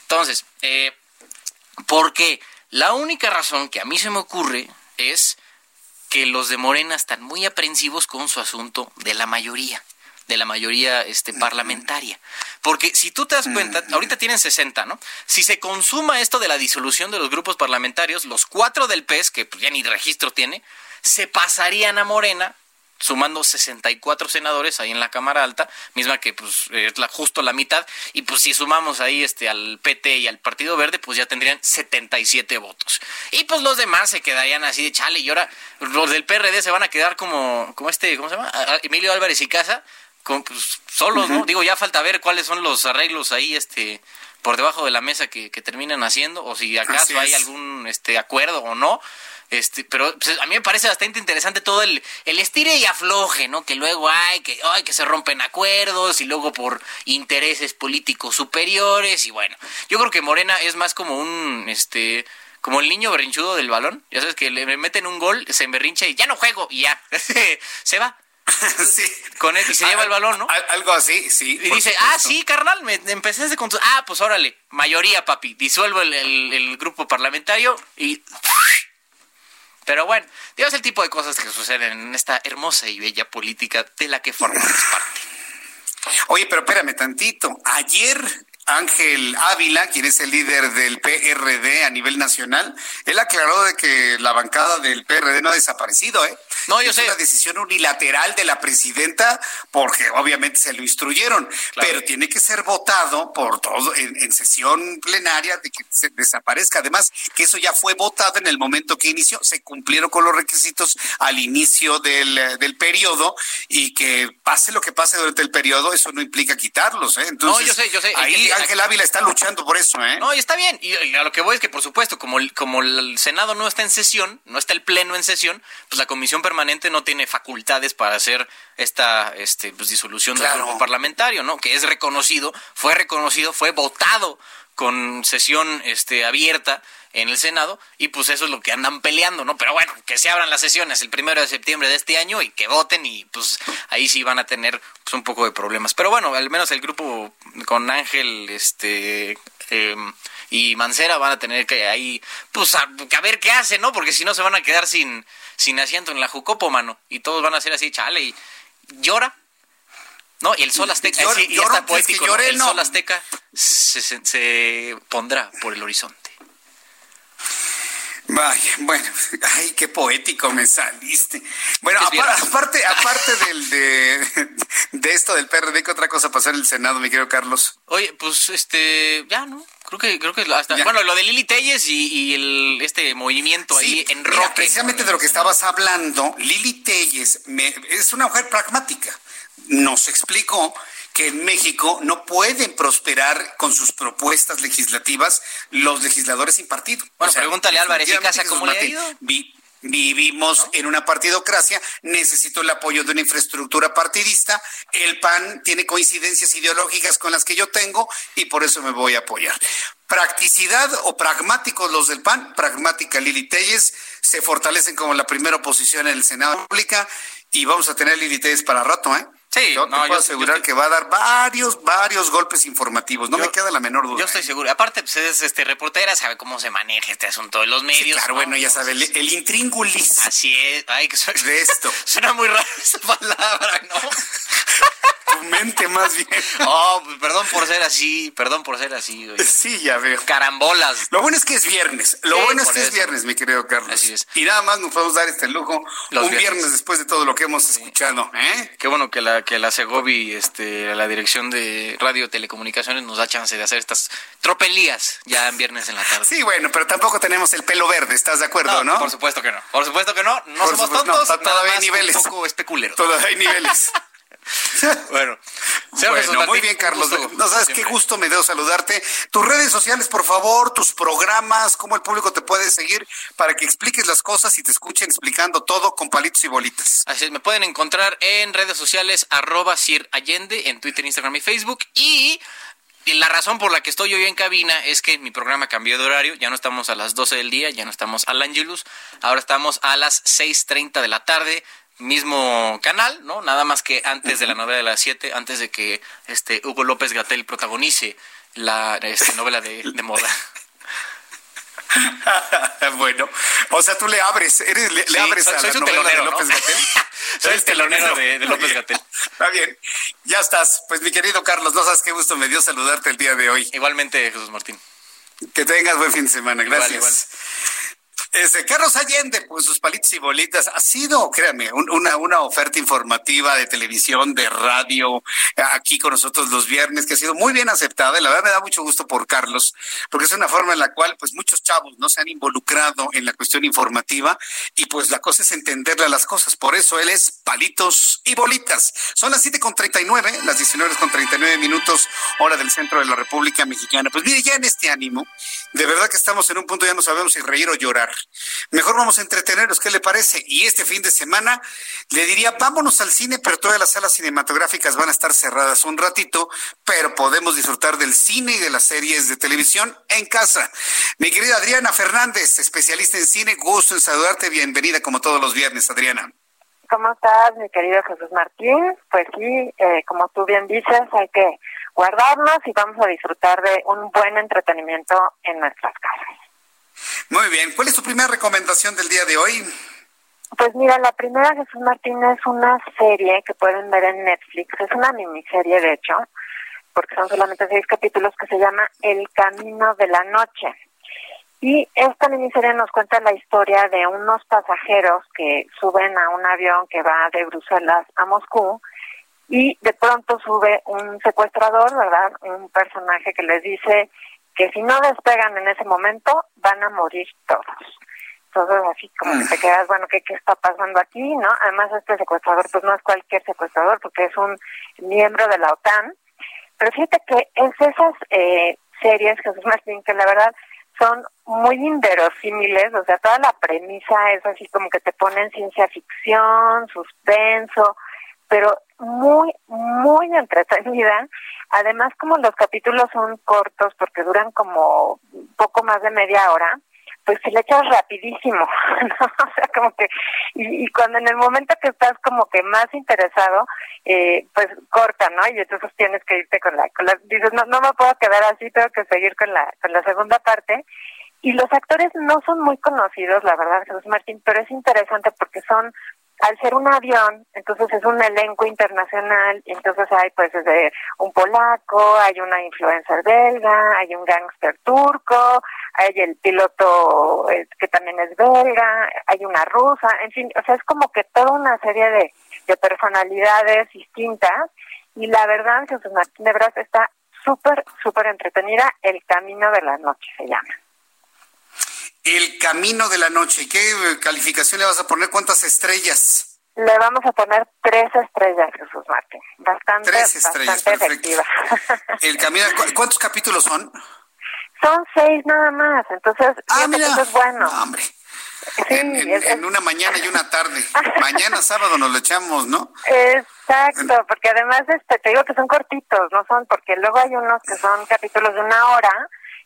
Entonces, eh, porque la única razón que a mí se me ocurre es que los de Morena están muy aprensivos con su asunto de la mayoría de la mayoría este, parlamentaria. Porque si tú te das cuenta, ahorita tienen 60, ¿no? Si se consuma esto de la disolución de los grupos parlamentarios, los cuatro del PES, que pues, ya ni registro tiene, se pasarían a Morena sumando 64 senadores ahí en la Cámara Alta, misma que pues es la, justo la mitad, y pues si sumamos ahí este al PT y al Partido Verde, pues ya tendrían 77 votos. Y pues los demás se quedarían así de chale, y ahora los del PRD se van a quedar como, como este, ¿cómo se llama? Emilio Álvarez y Casa, con, pues, solos, ¿no? Digo, ya falta ver cuáles son los arreglos ahí, este por debajo de la mesa que, que terminan haciendo, o si acaso hay algún este acuerdo o no, este, pero pues, a mí me parece bastante interesante todo el, el estire y afloje, ¿no? Que luego hay, que, ay, que se rompen acuerdos y luego por intereses políticos superiores y bueno, yo creo que Morena es más como un, este, como el niño berrinchudo del balón, ya sabes que le meten un gol, se berrincha y ya no juego y ya, se va. sí. Con él y se lleva el balón, ¿no? Algo así, sí. Y dice, ah, sí, carnal, me empecé con Ah, pues órale, mayoría, papi. Disuelvo el, el grupo parlamentario y pero bueno, Dios el tipo de cosas que suceden en esta hermosa y bella política de la que formamos parte. Oye, pero espérame tantito. Ayer Ángel Ávila, quien es el líder del PRD a nivel nacional, él aclaró de que la bancada del PRD no ha desaparecido, ¿eh? No, yo sé. Es una decisión unilateral de la presidenta porque obviamente se lo instruyeron, pero tiene que ser votado por todo en, sesión plenaria de que se desaparezca. Además, que eso ya fue votado en el momento que inició, se cumplieron con los requisitos al inicio del, del periodo y que pase lo que pase durante el periodo, eso no implica quitarlos, ¿eh? Entonces, no, yo sé, yo sé. Ahí Ángel Ávila está luchando por eso, ¿eh? No, y está bien. Y, a lo que voy es que, por supuesto, como, como el Senado no está en sesión, no está el Pleno en sesión, pues la Comisión Permanente no tiene facultades para hacer esta este, pues, disolución del grupo parlamentario, ¿no? Que es reconocido, fue reconocido, fue votado con sesión este, abierta en el Senado y pues eso es lo que andan peleando, ¿no? Pero bueno, que se abran las sesiones el primero de septiembre de este año y que voten y pues ahí sí van a tener pues, un poco de problemas. Pero bueno, al menos el grupo con Ángel, este... Em, y Mancera van a tener que ahí, pues a, ver qué hacen, ¿no? Porque si no se van a quedar sin, sin asiento en la Jucopo, mano. Y todos van a ser así, chale, y llora. ¿No? Y el sol azteca, y está poético, el sol azteca se, se pondrá por el horizonte. Vaya, bueno, ay, qué poético me saliste. Bueno, aparte, aparte del, de, esto del PRD, ¿qué otra cosa pasó en el Senado, mi querido Carlos? Oye, pues este, ya, ¿no? Creo que, creo que hasta, bueno, lo de Lili Telles y, el, este movimiento ahí en roque. Precisamente de lo que estabas hablando, Lili Telles es una mujer pragmática. Nos explicó que en México no pueden prosperar con sus propuestas legislativas los legisladores sin partido. Bueno, pregúntale a Álvarez y Casa cómo le ha ido. vivimos en una partidocracia, necesito el apoyo de una infraestructura partidista, el PAN tiene coincidencias ideológicas con las que yo tengo y por eso me voy a apoyar. Practicidad o pragmáticos los del PAN, pragmática Lili Telles, se fortalecen como la primera oposición en el Senado República y vamos a tener Lili Telles para rato, ¿eh? Sí, yo te puedo asegurar que va a dar varios, varios golpes informativos. No me queda la menor duda. Yo estoy seguro. Aparte, pues es este reportera, sabe cómo se maneja este asunto de los medios. claro, bueno, ya sabe, el, el, intríngulis. Así es. Ay, que suena, de esto. Suena muy raro esa palabra, ¿no? mente más bien. Oh, perdón por ser así, perdón por ser así. Güey. Sí, ya veo. Carambolas. Lo bueno es que es viernes. Lo Sí, bueno es que es viernes, mi querido Carlos. Así es. Y nada más nos podemos dar este lujo Los un viernes. viernes. después de todo lo que hemos escuchado. ¿eh? Qué bueno que la que la Segovi, este, la dirección de radio telecomunicaciones nos da chance de hacer estas tropelías ya en viernes en la tarde. Sí, bueno, pero tampoco tenemos el pelo verde, ¿estás de acuerdo, no? Por supuesto que no. Por supuesto que no. No Por somos supuesto, no, tontos. to- nada todavía hay niveles. Un poco especuleros. Todavía hay niveles. bueno, Bueno, muy bien, Carlos. gusto, no sabes siempre. qué gusto me dio saludarte. Tus redes sociales, por favor, tus programas, cómo el público te puede seguir para que expliques las cosas y te escuchen explicando todo con palitos y bolitas. Así es, me pueden encontrar en redes sociales arroba Sir Allende en Twitter, Instagram y Facebook. Y y la razón por la que estoy hoy en cabina es que mi programa cambió de horario. Ya no estamos a las 12 del día, ya no estamos al Angelus. Ahora estamos a las 6.30 de la tarde. Mismo canal, ¿no? Nada más que antes de la novela de las 7, antes de que este Hugo López Gatel protagonice la este, novela de, de moda. bueno, o sea, tú le abres, eres, le, abres soy- a soy la novela telonero, de. López Gatel. Soy el telonero de, de López Gatel. Está bien, ya estás. Pues mi querido Carlos, no sabes qué gusto me dio saludarte el día de hoy. Igualmente, Jesús Martín. Que tengas buen fin de semana, Igual, gracias. igual. Este, Carlos Allende, pues sus palitos y bolitas, ha sido, créanme, un- una, una oferta informativa de televisión, de radio, aquí con nosotros los viernes, que ha sido muy bien aceptada. Y la verdad me da mucho gusto por Carlos, porque es una forma en la cual, pues, muchos chavos no se han involucrado en la cuestión informativa y pues la cosa es entenderle a las cosas. Por eso él es palitos y bolitas. Son las siete con 39, las 19 con 39 minutos, hora del centro de la República Mexicana. Pues mire, ya en este ánimo, de verdad que estamos en un punto ya no sabemos si reír o llorar. Mejor vamos a entretenernos, ¿qué le parece? Y este fin de semana le diría, vámonos al cine, pero todas las salas cinematográficas van a estar cerradas un ratito, pero podemos disfrutar del cine y de las series de televisión en casa. Mi querida Adriana Fernández, especialista en cine, gusto en saludarte, bienvenida como todos los viernes, Adriana. ¿Cómo estás, mi querido Jesús Martín? Pues sí, eh, como tú bien dices, hay que guardarnos y vamos a disfrutar de un buen entretenimiento en nuestras casas. Muy bien, ¿cuál es tu primera recomendación del día de hoy? Pues mira, la primera Jesús Martín es una serie que pueden ver en Netflix, es una miniserie de hecho, porque son solamente seis capítulos que se llama El Camino de la Noche. Y esta miniserie nos cuenta la historia de unos pasajeros que suben a un avión que va de Bruselas a Moscú y de pronto sube un secuestrador, ¿verdad? Un personaje que les dice que si no despegan en ese momento van a morir todos. Entonces así como que te quedas, bueno, ¿qué, ¿qué está pasando aquí? no Además este secuestrador pues no es cualquier secuestrador porque es un miembro de la OTAN. Pero fíjate que es esas eh, series, Jesús Martín, que la verdad son muy inverosímiles, o sea, toda la premisa es así como que te ponen ciencia ficción, suspenso, pero muy, muy entretenida. Además, como los capítulos son cortos porque duran como poco más de media hora, pues se le echas rapidísimo, ¿no? O sea, como que, y, y cuando en el momento que estás como que más interesado, eh, pues corta, ¿no? Y entonces tienes que irte con la, con la, dices, no, no me puedo quedar así, tengo que seguir con la, con la segunda parte. Y los actores no son muy conocidos, la verdad, Jesús Martín, pero es interesante porque son al ser un avión, entonces es un elenco internacional, entonces hay pues desde un polaco, hay una influencer belga, hay un gángster turco, hay el piloto eh, que también es belga, hay una rusa, en fin, o sea, es como que toda una serie de, de personalidades distintas, y la verdad, Jesús Martín de Bras está súper, súper entretenida, El Camino de la Noche se llama. El Camino de la Noche. ¿Qué calificación le vas a poner? ¿Cuántas estrellas? Le vamos a poner tres estrellas, Jesús Martín. Bastante, Tres estrellas, bastante efectiva. El Camino. ¿cu- ¿Cuántos capítulos son? Son seis nada más, entonces fíjate que eso es bueno. Ah, hombre. En, en- es- en una mañana y una tarde. Mañana sábado nos lo echamos, ¿no? Exacto, porque además este, te digo que son cortitos, no son, porque luego hay unos que son capítulos de una hora,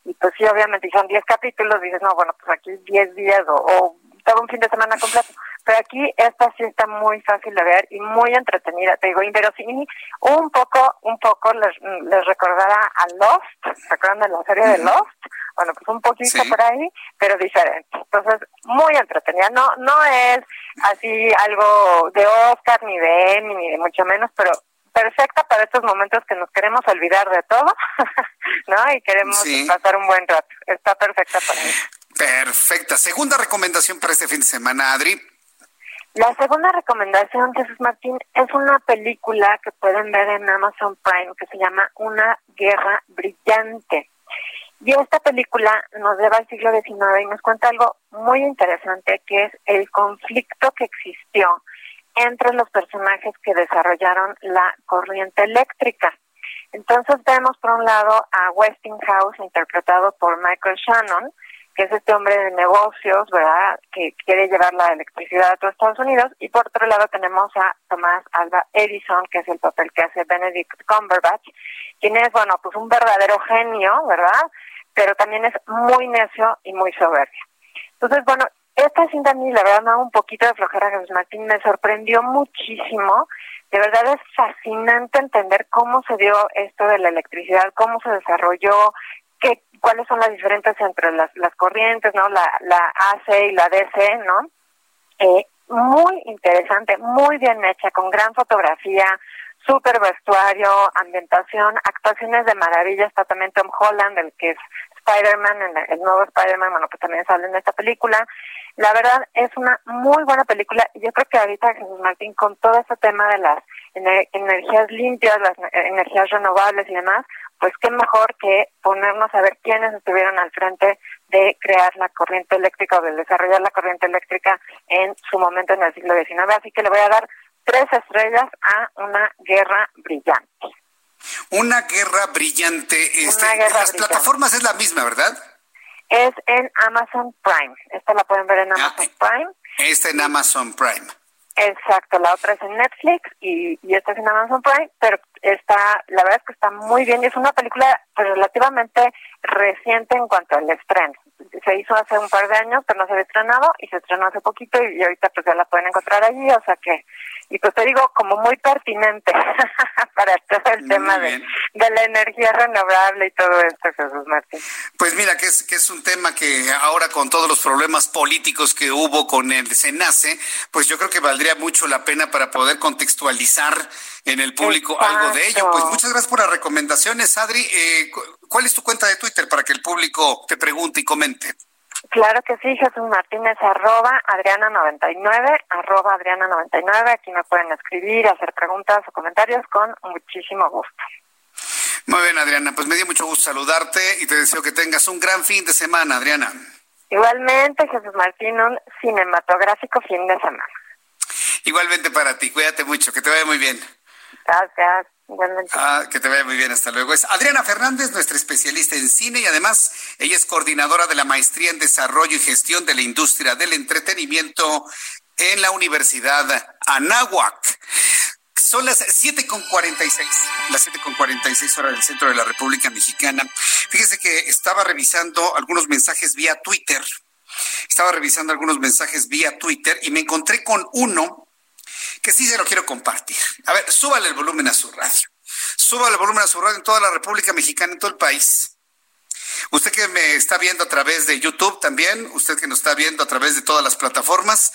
y pues sí, obviamente, son diez capítulos, dices, no, bueno, pues aquí diez días o, o todo un fin de semana completo. Pero aquí esta sí está muy fácil de ver y muy entretenida, te digo, inverosímil, un poco, un poco les, les recordará a Lost, ¿se acuerdan de la serie de Lost? Bueno, pues un poquito Sí. por ahí, pero diferente. Entonces, muy entretenida. No, no es así algo de Oscar, ni de Emmy, ni de mucho menos, pero perfecta para estos momentos que nos queremos olvidar de todo, ¿no? Y queremos pasar un buen rato. Está perfecta para eso. Perfecta. Segunda recomendación para este fin de semana, Adri. La segunda recomendación, Jesús Martín, es una película que pueden ver en Amazon Prime que se llama Una guerra brillante. Y esta película nos lleva al siglo XIX y nos cuenta algo muy interesante que es el conflicto que existió entre los personajes que desarrollaron la corriente eléctrica. Entonces vemos por un lado a Westinghouse interpretado por Michael Shannon, que es este hombre de negocios, ¿verdad?, que quiere llevar la electricidad a todos Estados Unidos, y por otro lado tenemos a Tomás Alba Edison, que es el papel que hace Benedict Cumberbatch, quien es, bueno, pues un verdadero genio, ¿verdad?, pero también es muy necio y muy soberbio. Entonces, bueno, esta cinta a mí, la verdad, me da un poquito de flojera, Jesús Martín, me sorprendió muchísimo, de verdad es fascinante entender cómo se dio esto de la electricidad, cómo se desarrolló, cuáles son las diferencias entre las, las corrientes, ¿no? La, la AC y la DC, ¿no? Eh, muy interesante, muy bien hecha, con gran fotografía, súper vestuario, ambientación, actuaciones de maravilla. Está también Tom Holland, el que es Spider-Man, el, nuevo Spider-Man, bueno, que también sale en esta película. La verdad es una muy buena película. Yo creo que ahorita Jesús Martín, con todo este tema de las energías limpias, las energías renovables y demás, pues qué mejor que ponernos a ver quiénes estuvieron al frente de crear la corriente eléctrica o de desarrollar la corriente eléctrica en su momento en el siglo XIX. Así que le voy a dar tres estrellas a una guerra brillante. Una guerra brillante. Este, las plataformas es la misma, ¿verdad? Es en Amazon Prime. Esta la pueden ver en ah, Amazon Prime. Esta en Amazon Prime. Exacto, la otra es en Netflix y, y esta es en Amazon Prime, pero está, la verdad es que está muy bien y es una película pues, relativamente reciente en cuanto al estreno. Se hizo hace un par de años, pero no se había estrenado y se estrenó hace poquito y, ahorita pues ya la pueden encontrar allí, o sea que, y pues te digo, como muy pertinente para todo el tema de, de, la energía renovable y todo esto, Jesús Martín. Pues mira, que es, que es un tema que ahora con todos los problemas políticos que hubo con el SENACE, pues yo creo que valdría mucho la pena para poder contextualizar en el público algo de ello. Pues muchas gracias por las recomendaciones, Adri. Eh, ¿Cuál es tu cuenta de Twitter para que el público te pregunte y comente? Claro que sí, Jesús Martínez, arroba Adriana99, arroba Adriana99. Aquí me pueden escribir, hacer preguntas o comentarios con muchísimo gusto. Muy bien, Adriana, pues me dio mucho gusto saludarte y te deseo que tengas un gran fin de semana, Adriana. Igualmente, Jesús Martín, un cinematográfico fin de semana. Igualmente para ti, cuídate mucho, que te vaya muy bien. Gracias. Ah, que te vaya muy bien, hasta luego. Es Adriana Fernández, nuestra especialista en cine y además ella es coordinadora de la maestría en desarrollo y gestión de la industria del entretenimiento en la Universidad Anáhuac. Son las 7.46, las 7.46 horas del centro de la República Mexicana. Fíjese que estaba revisando algunos mensajes vía Twitter. Estaba revisando algunos mensajes vía Twitter y me encontré con uno que sí se lo quiero compartir. A ver, súbale el volumen a su radio. Súbale el volumen a su radio en toda la República Mexicana, en todo el país. Usted que me está viendo a través de YouTube también, usted que nos está viendo a través de todas las plataformas,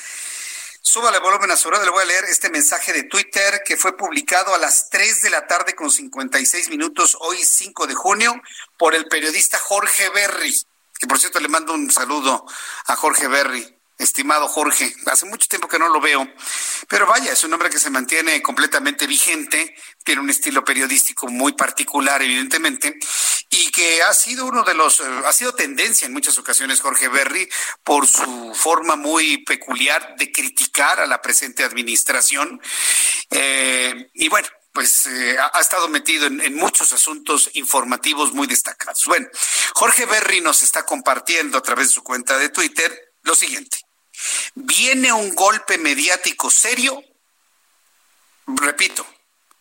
súbale volumen a su radio. Le voy a leer este mensaje de Twitter que fue publicado a las 3 de la tarde con 56 minutos, hoy 5 de junio, por el periodista Jorge Berry. Que por cierto le mando un saludo a Jorge Berry estimado Jorge. Hace mucho tiempo que no lo veo, pero vaya, es un hombre que se mantiene completamente vigente, tiene un estilo periodístico muy particular, evidentemente, y que ha sido uno de los, eh, ha sido tendencia en muchas ocasiones Jorge Berry por su forma muy peculiar de criticar a la presente administración. Eh, y bueno, pues eh, ha, estado metido en, en, muchos asuntos informativos muy destacados. Bueno, Jorge Berry nos está compartiendo a través de su cuenta de Twitter lo siguiente. Viene un golpe mediático serio, repito,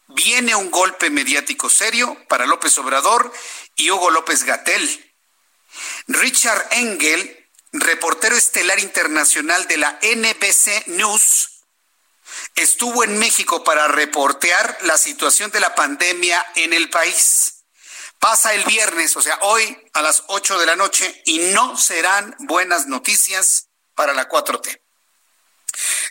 viene un golpe mediático serio para López Obrador y Hugo López Gatel. Richard Engel, reportero estelar internacional de la NBC News, estuvo en México para reportear la situación de la pandemia en el país. Pasa el viernes, o sea, hoy a las 8 de la noche, y no serán buenas noticias para la 4T.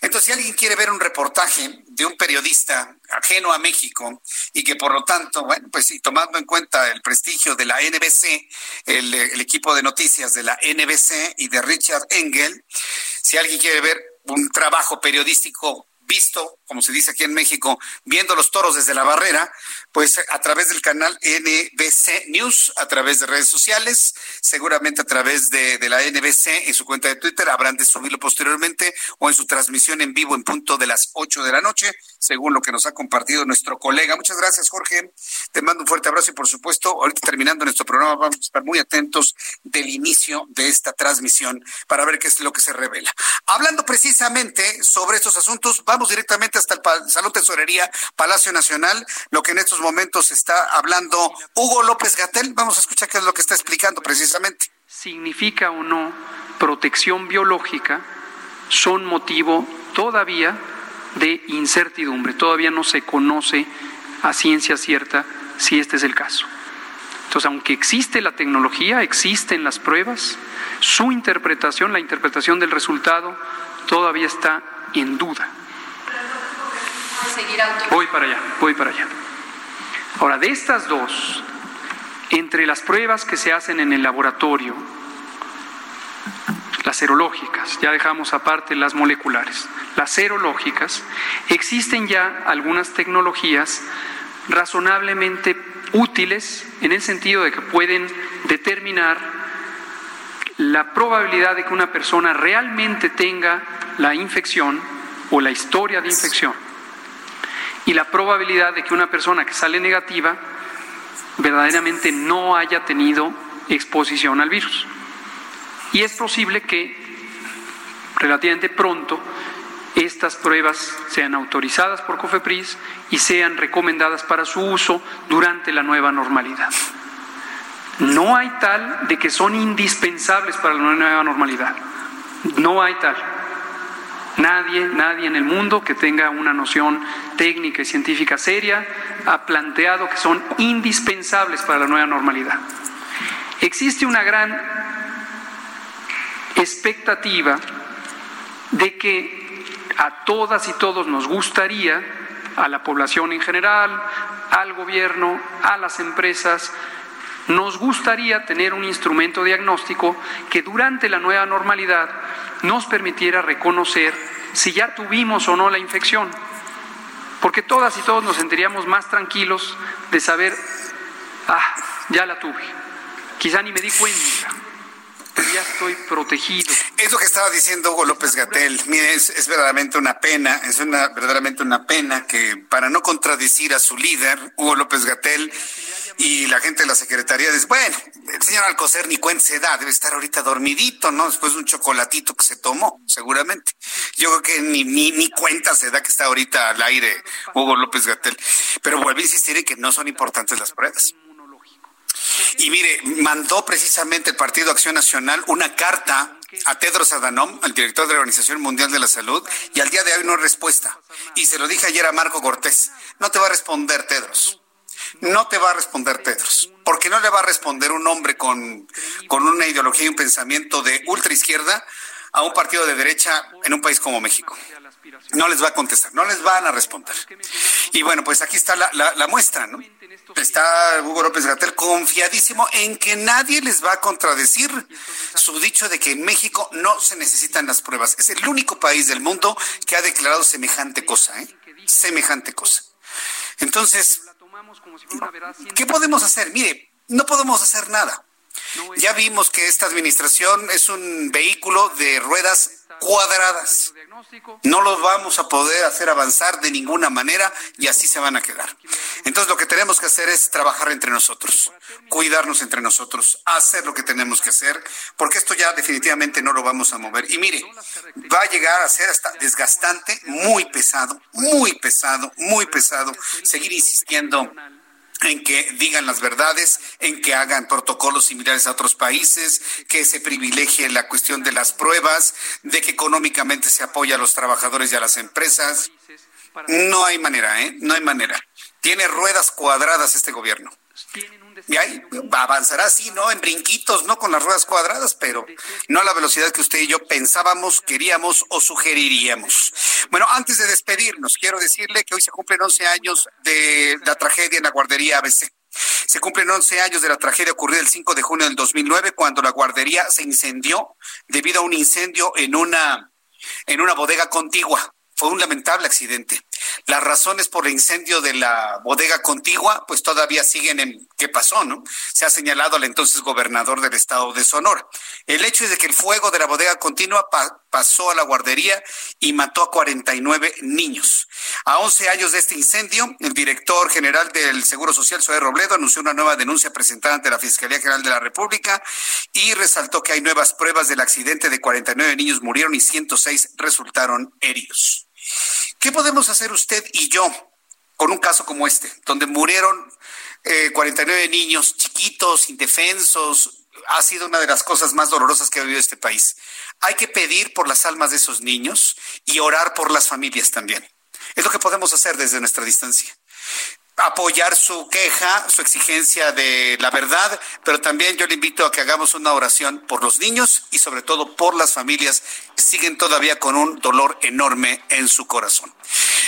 Entonces, si alguien quiere ver un reportaje de un periodista ajeno a México y que por lo tanto, bueno, pues sí, tomando en cuenta el prestigio de la NBC, el, el equipo de noticias de la NBC y de Richard Engel, si alguien quiere ver un trabajo periodístico visto, como se dice aquí en México, viendo los toros desde la barrera, pues a través del canal NBC News, a través de redes sociales, seguramente a través de, la NBC en su cuenta de Twitter, habrán de subirlo posteriormente o en su transmisión en vivo en punto de las 8 de la noche, según lo que nos ha compartido nuestro colega. Muchas gracias, Jorge. Te mando un fuerte abrazo y por supuesto, ahorita terminando nuestro programa, vamos a estar muy atentos del inicio de esta transmisión para ver qué es lo que se revela. Hablando precisamente sobre estos asuntos, vamos directamente hasta el Salón Tesorería, Palacio Nacional, lo que en estos momentos está hablando Hugo López Gatel. Vamos a escuchar qué es lo que está explicando precisamente. Significa o no protección biológica son motivo todavía de incertidumbre. Todavía no se conoce a ciencia cierta si este es el caso. Entonces, aunque existe la tecnología, existen las pruebas, su interpretación, la interpretación del resultado, todavía está en duda. Voy para allá, voy para allá. Ahora, de estas dos, entre las pruebas que se hacen en el laboratorio, las serológicas, ya dejamos aparte las moleculares, las serológicas, existen ya algunas tecnologías razonablemente útiles en el sentido de que pueden determinar la probabilidad de que una persona realmente tenga la infección o la historia de infección y la probabilidad de que una persona que sale negativa verdaderamente no haya tenido exposición al virus. Y es posible que relativamente pronto estas pruebas sean autorizadas por COFEPRIS y sean recomendadas para su uso durante la nueva normalidad. No hay tal de que son indispensables para la nueva normalidad. No hay tal. Nadie, nadie en el mundo que tenga una noción técnica y científica seria ha planteado que son indispensables para la nueva normalidad. Existe una gran expectativa de que a todas y todos nos gustaría, a la población en general, al gobierno, a las empresas, nos gustaría tener un instrumento diagnóstico que durante la nueva normalidad nos permitiera reconocer si ya tuvimos o no la infección, porque todas y todos nos sentiríamos más tranquilos de saber, ah, ya la tuve, quizá ni me di cuenta, ya estoy protegido. Es lo que estaba diciendo Hugo López Gatel. Mire, es, verdaderamente una pena, es una verdaderamente una pena que para no contradecir a su líder, Hugo López Gatel, y la gente de la Secretaría dice, bueno, el señor Alcocer ni cuenta se da, debe estar ahorita dormidito, ¿no? Después de un chocolatito que se tomó, seguramente. Yo creo que ni, ni, ni cuenta se da que está ahorita al aire Hugo López Gatel. Pero vuelve a insistir en que no son importantes las pruebas. Y mire, mandó precisamente el Partido Acción Nacional una carta a Tedros Adhanom, al director de la Organización Mundial de la Salud, y al día de hoy no hay respuesta. Y se lo dije ayer a Marco Cortés, no te va a responder Tedros. No te va a responder Tedros, porque no le va a responder un hombre con, con una ideología y un pensamiento de ultra izquierda a un partido de derecha en un país como México. No les va a contestar, no les van a responder. Y bueno, pues aquí está la, la, la muestra, ¿no? Está Hugo López Gatel confiadísimo en que nadie les va a contradecir su dicho de que en México no se necesitan las pruebas. Es el único país del mundo que ha declarado semejante cosa, ¿eh? Semejante cosa. Entonces, ¿qué podemos hacer? Mire, no podemos hacer nada. Ya vimos que esta administración es un vehículo de ruedas cuadradas. No los vamos a poder hacer avanzar de ninguna manera y así se van a quedar. Entonces lo que tenemos que hacer es trabajar entre nosotros, cuidarnos entre nosotros, hacer lo que tenemos que hacer, porque esto ya definitivamente no lo vamos a mover. Y mire, va a llegar a ser hasta desgastante, muy pesado, muy pesado, muy pesado, seguir insistiendo en que digan las verdades, en que hagan protocolos similares a otros países, que se privilegie la cuestión de las pruebas, de que económicamente se apoya a los trabajadores y a las empresas. No hay manera, ¿eh? No hay manera. Tiene ruedas cuadradas este gobierno. Y ahí avanzará así, ¿no? En brinquitos, ¿no? Con las ruedas cuadradas, pero no a la velocidad que usted y yo pensábamos, queríamos o sugeriríamos. Bueno, antes de despedirnos, quiero decirle que hoy se cumplen 11 años de la tragedia en la guardería ABC. Se cumplen 11 años de la tragedia ocurrida el 5 de junio del 2009 cuando la guardería se incendió debido a un incendio en una en una bodega contigua. Fue un lamentable accidente. Las razones por el incendio de la bodega contigua, pues todavía siguen en qué pasó, ¿no? Se ha señalado al entonces gobernador del estado de Sonora. El hecho es de que el fuego de la bodega continua pasó a la guardería y mató a 49 niños. A 11 años de este incendio, el director general del Seguro Social, Zoé Robledo, anunció una nueva denuncia presentada ante la Fiscalía General de la República y resaltó que hay nuevas pruebas del accidente de 49 niños murieron y 106 resultaron heridos. ¿Qué podemos hacer usted y yo con un caso como este, donde murieron 49 eh, niños chiquitos, indefensos? Ha sido una de las cosas más dolorosas que ha vivido este país. Hay que pedir por las almas de esos niños y orar por las familias también. Es lo que podemos hacer desde nuestra distancia apoyar su queja, su exigencia de la verdad, pero también yo le invito a que hagamos una oración por los niños y sobre todo por las familias que siguen todavía con un dolor enorme en su corazón.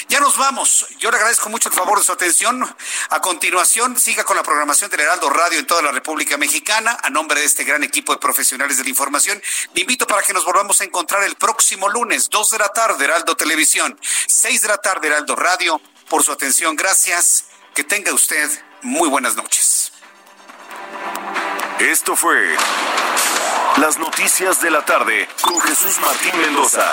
Ya nos vamos. Yo le agradezco mucho el favor de su atención. A continuación, siga con la programación del Heraldo Radio en toda la República Mexicana. A nombre de este gran equipo de profesionales de la información, le invito para que nos volvamos a encontrar el próximo lunes, 2 de la tarde, Heraldo Televisión, 6 de la tarde, Heraldo Radio. Por su atención, gracias que tenga usted muy buenas noches. Esto fue Las Noticias de la Tarde con Jesús Martín Mendoza.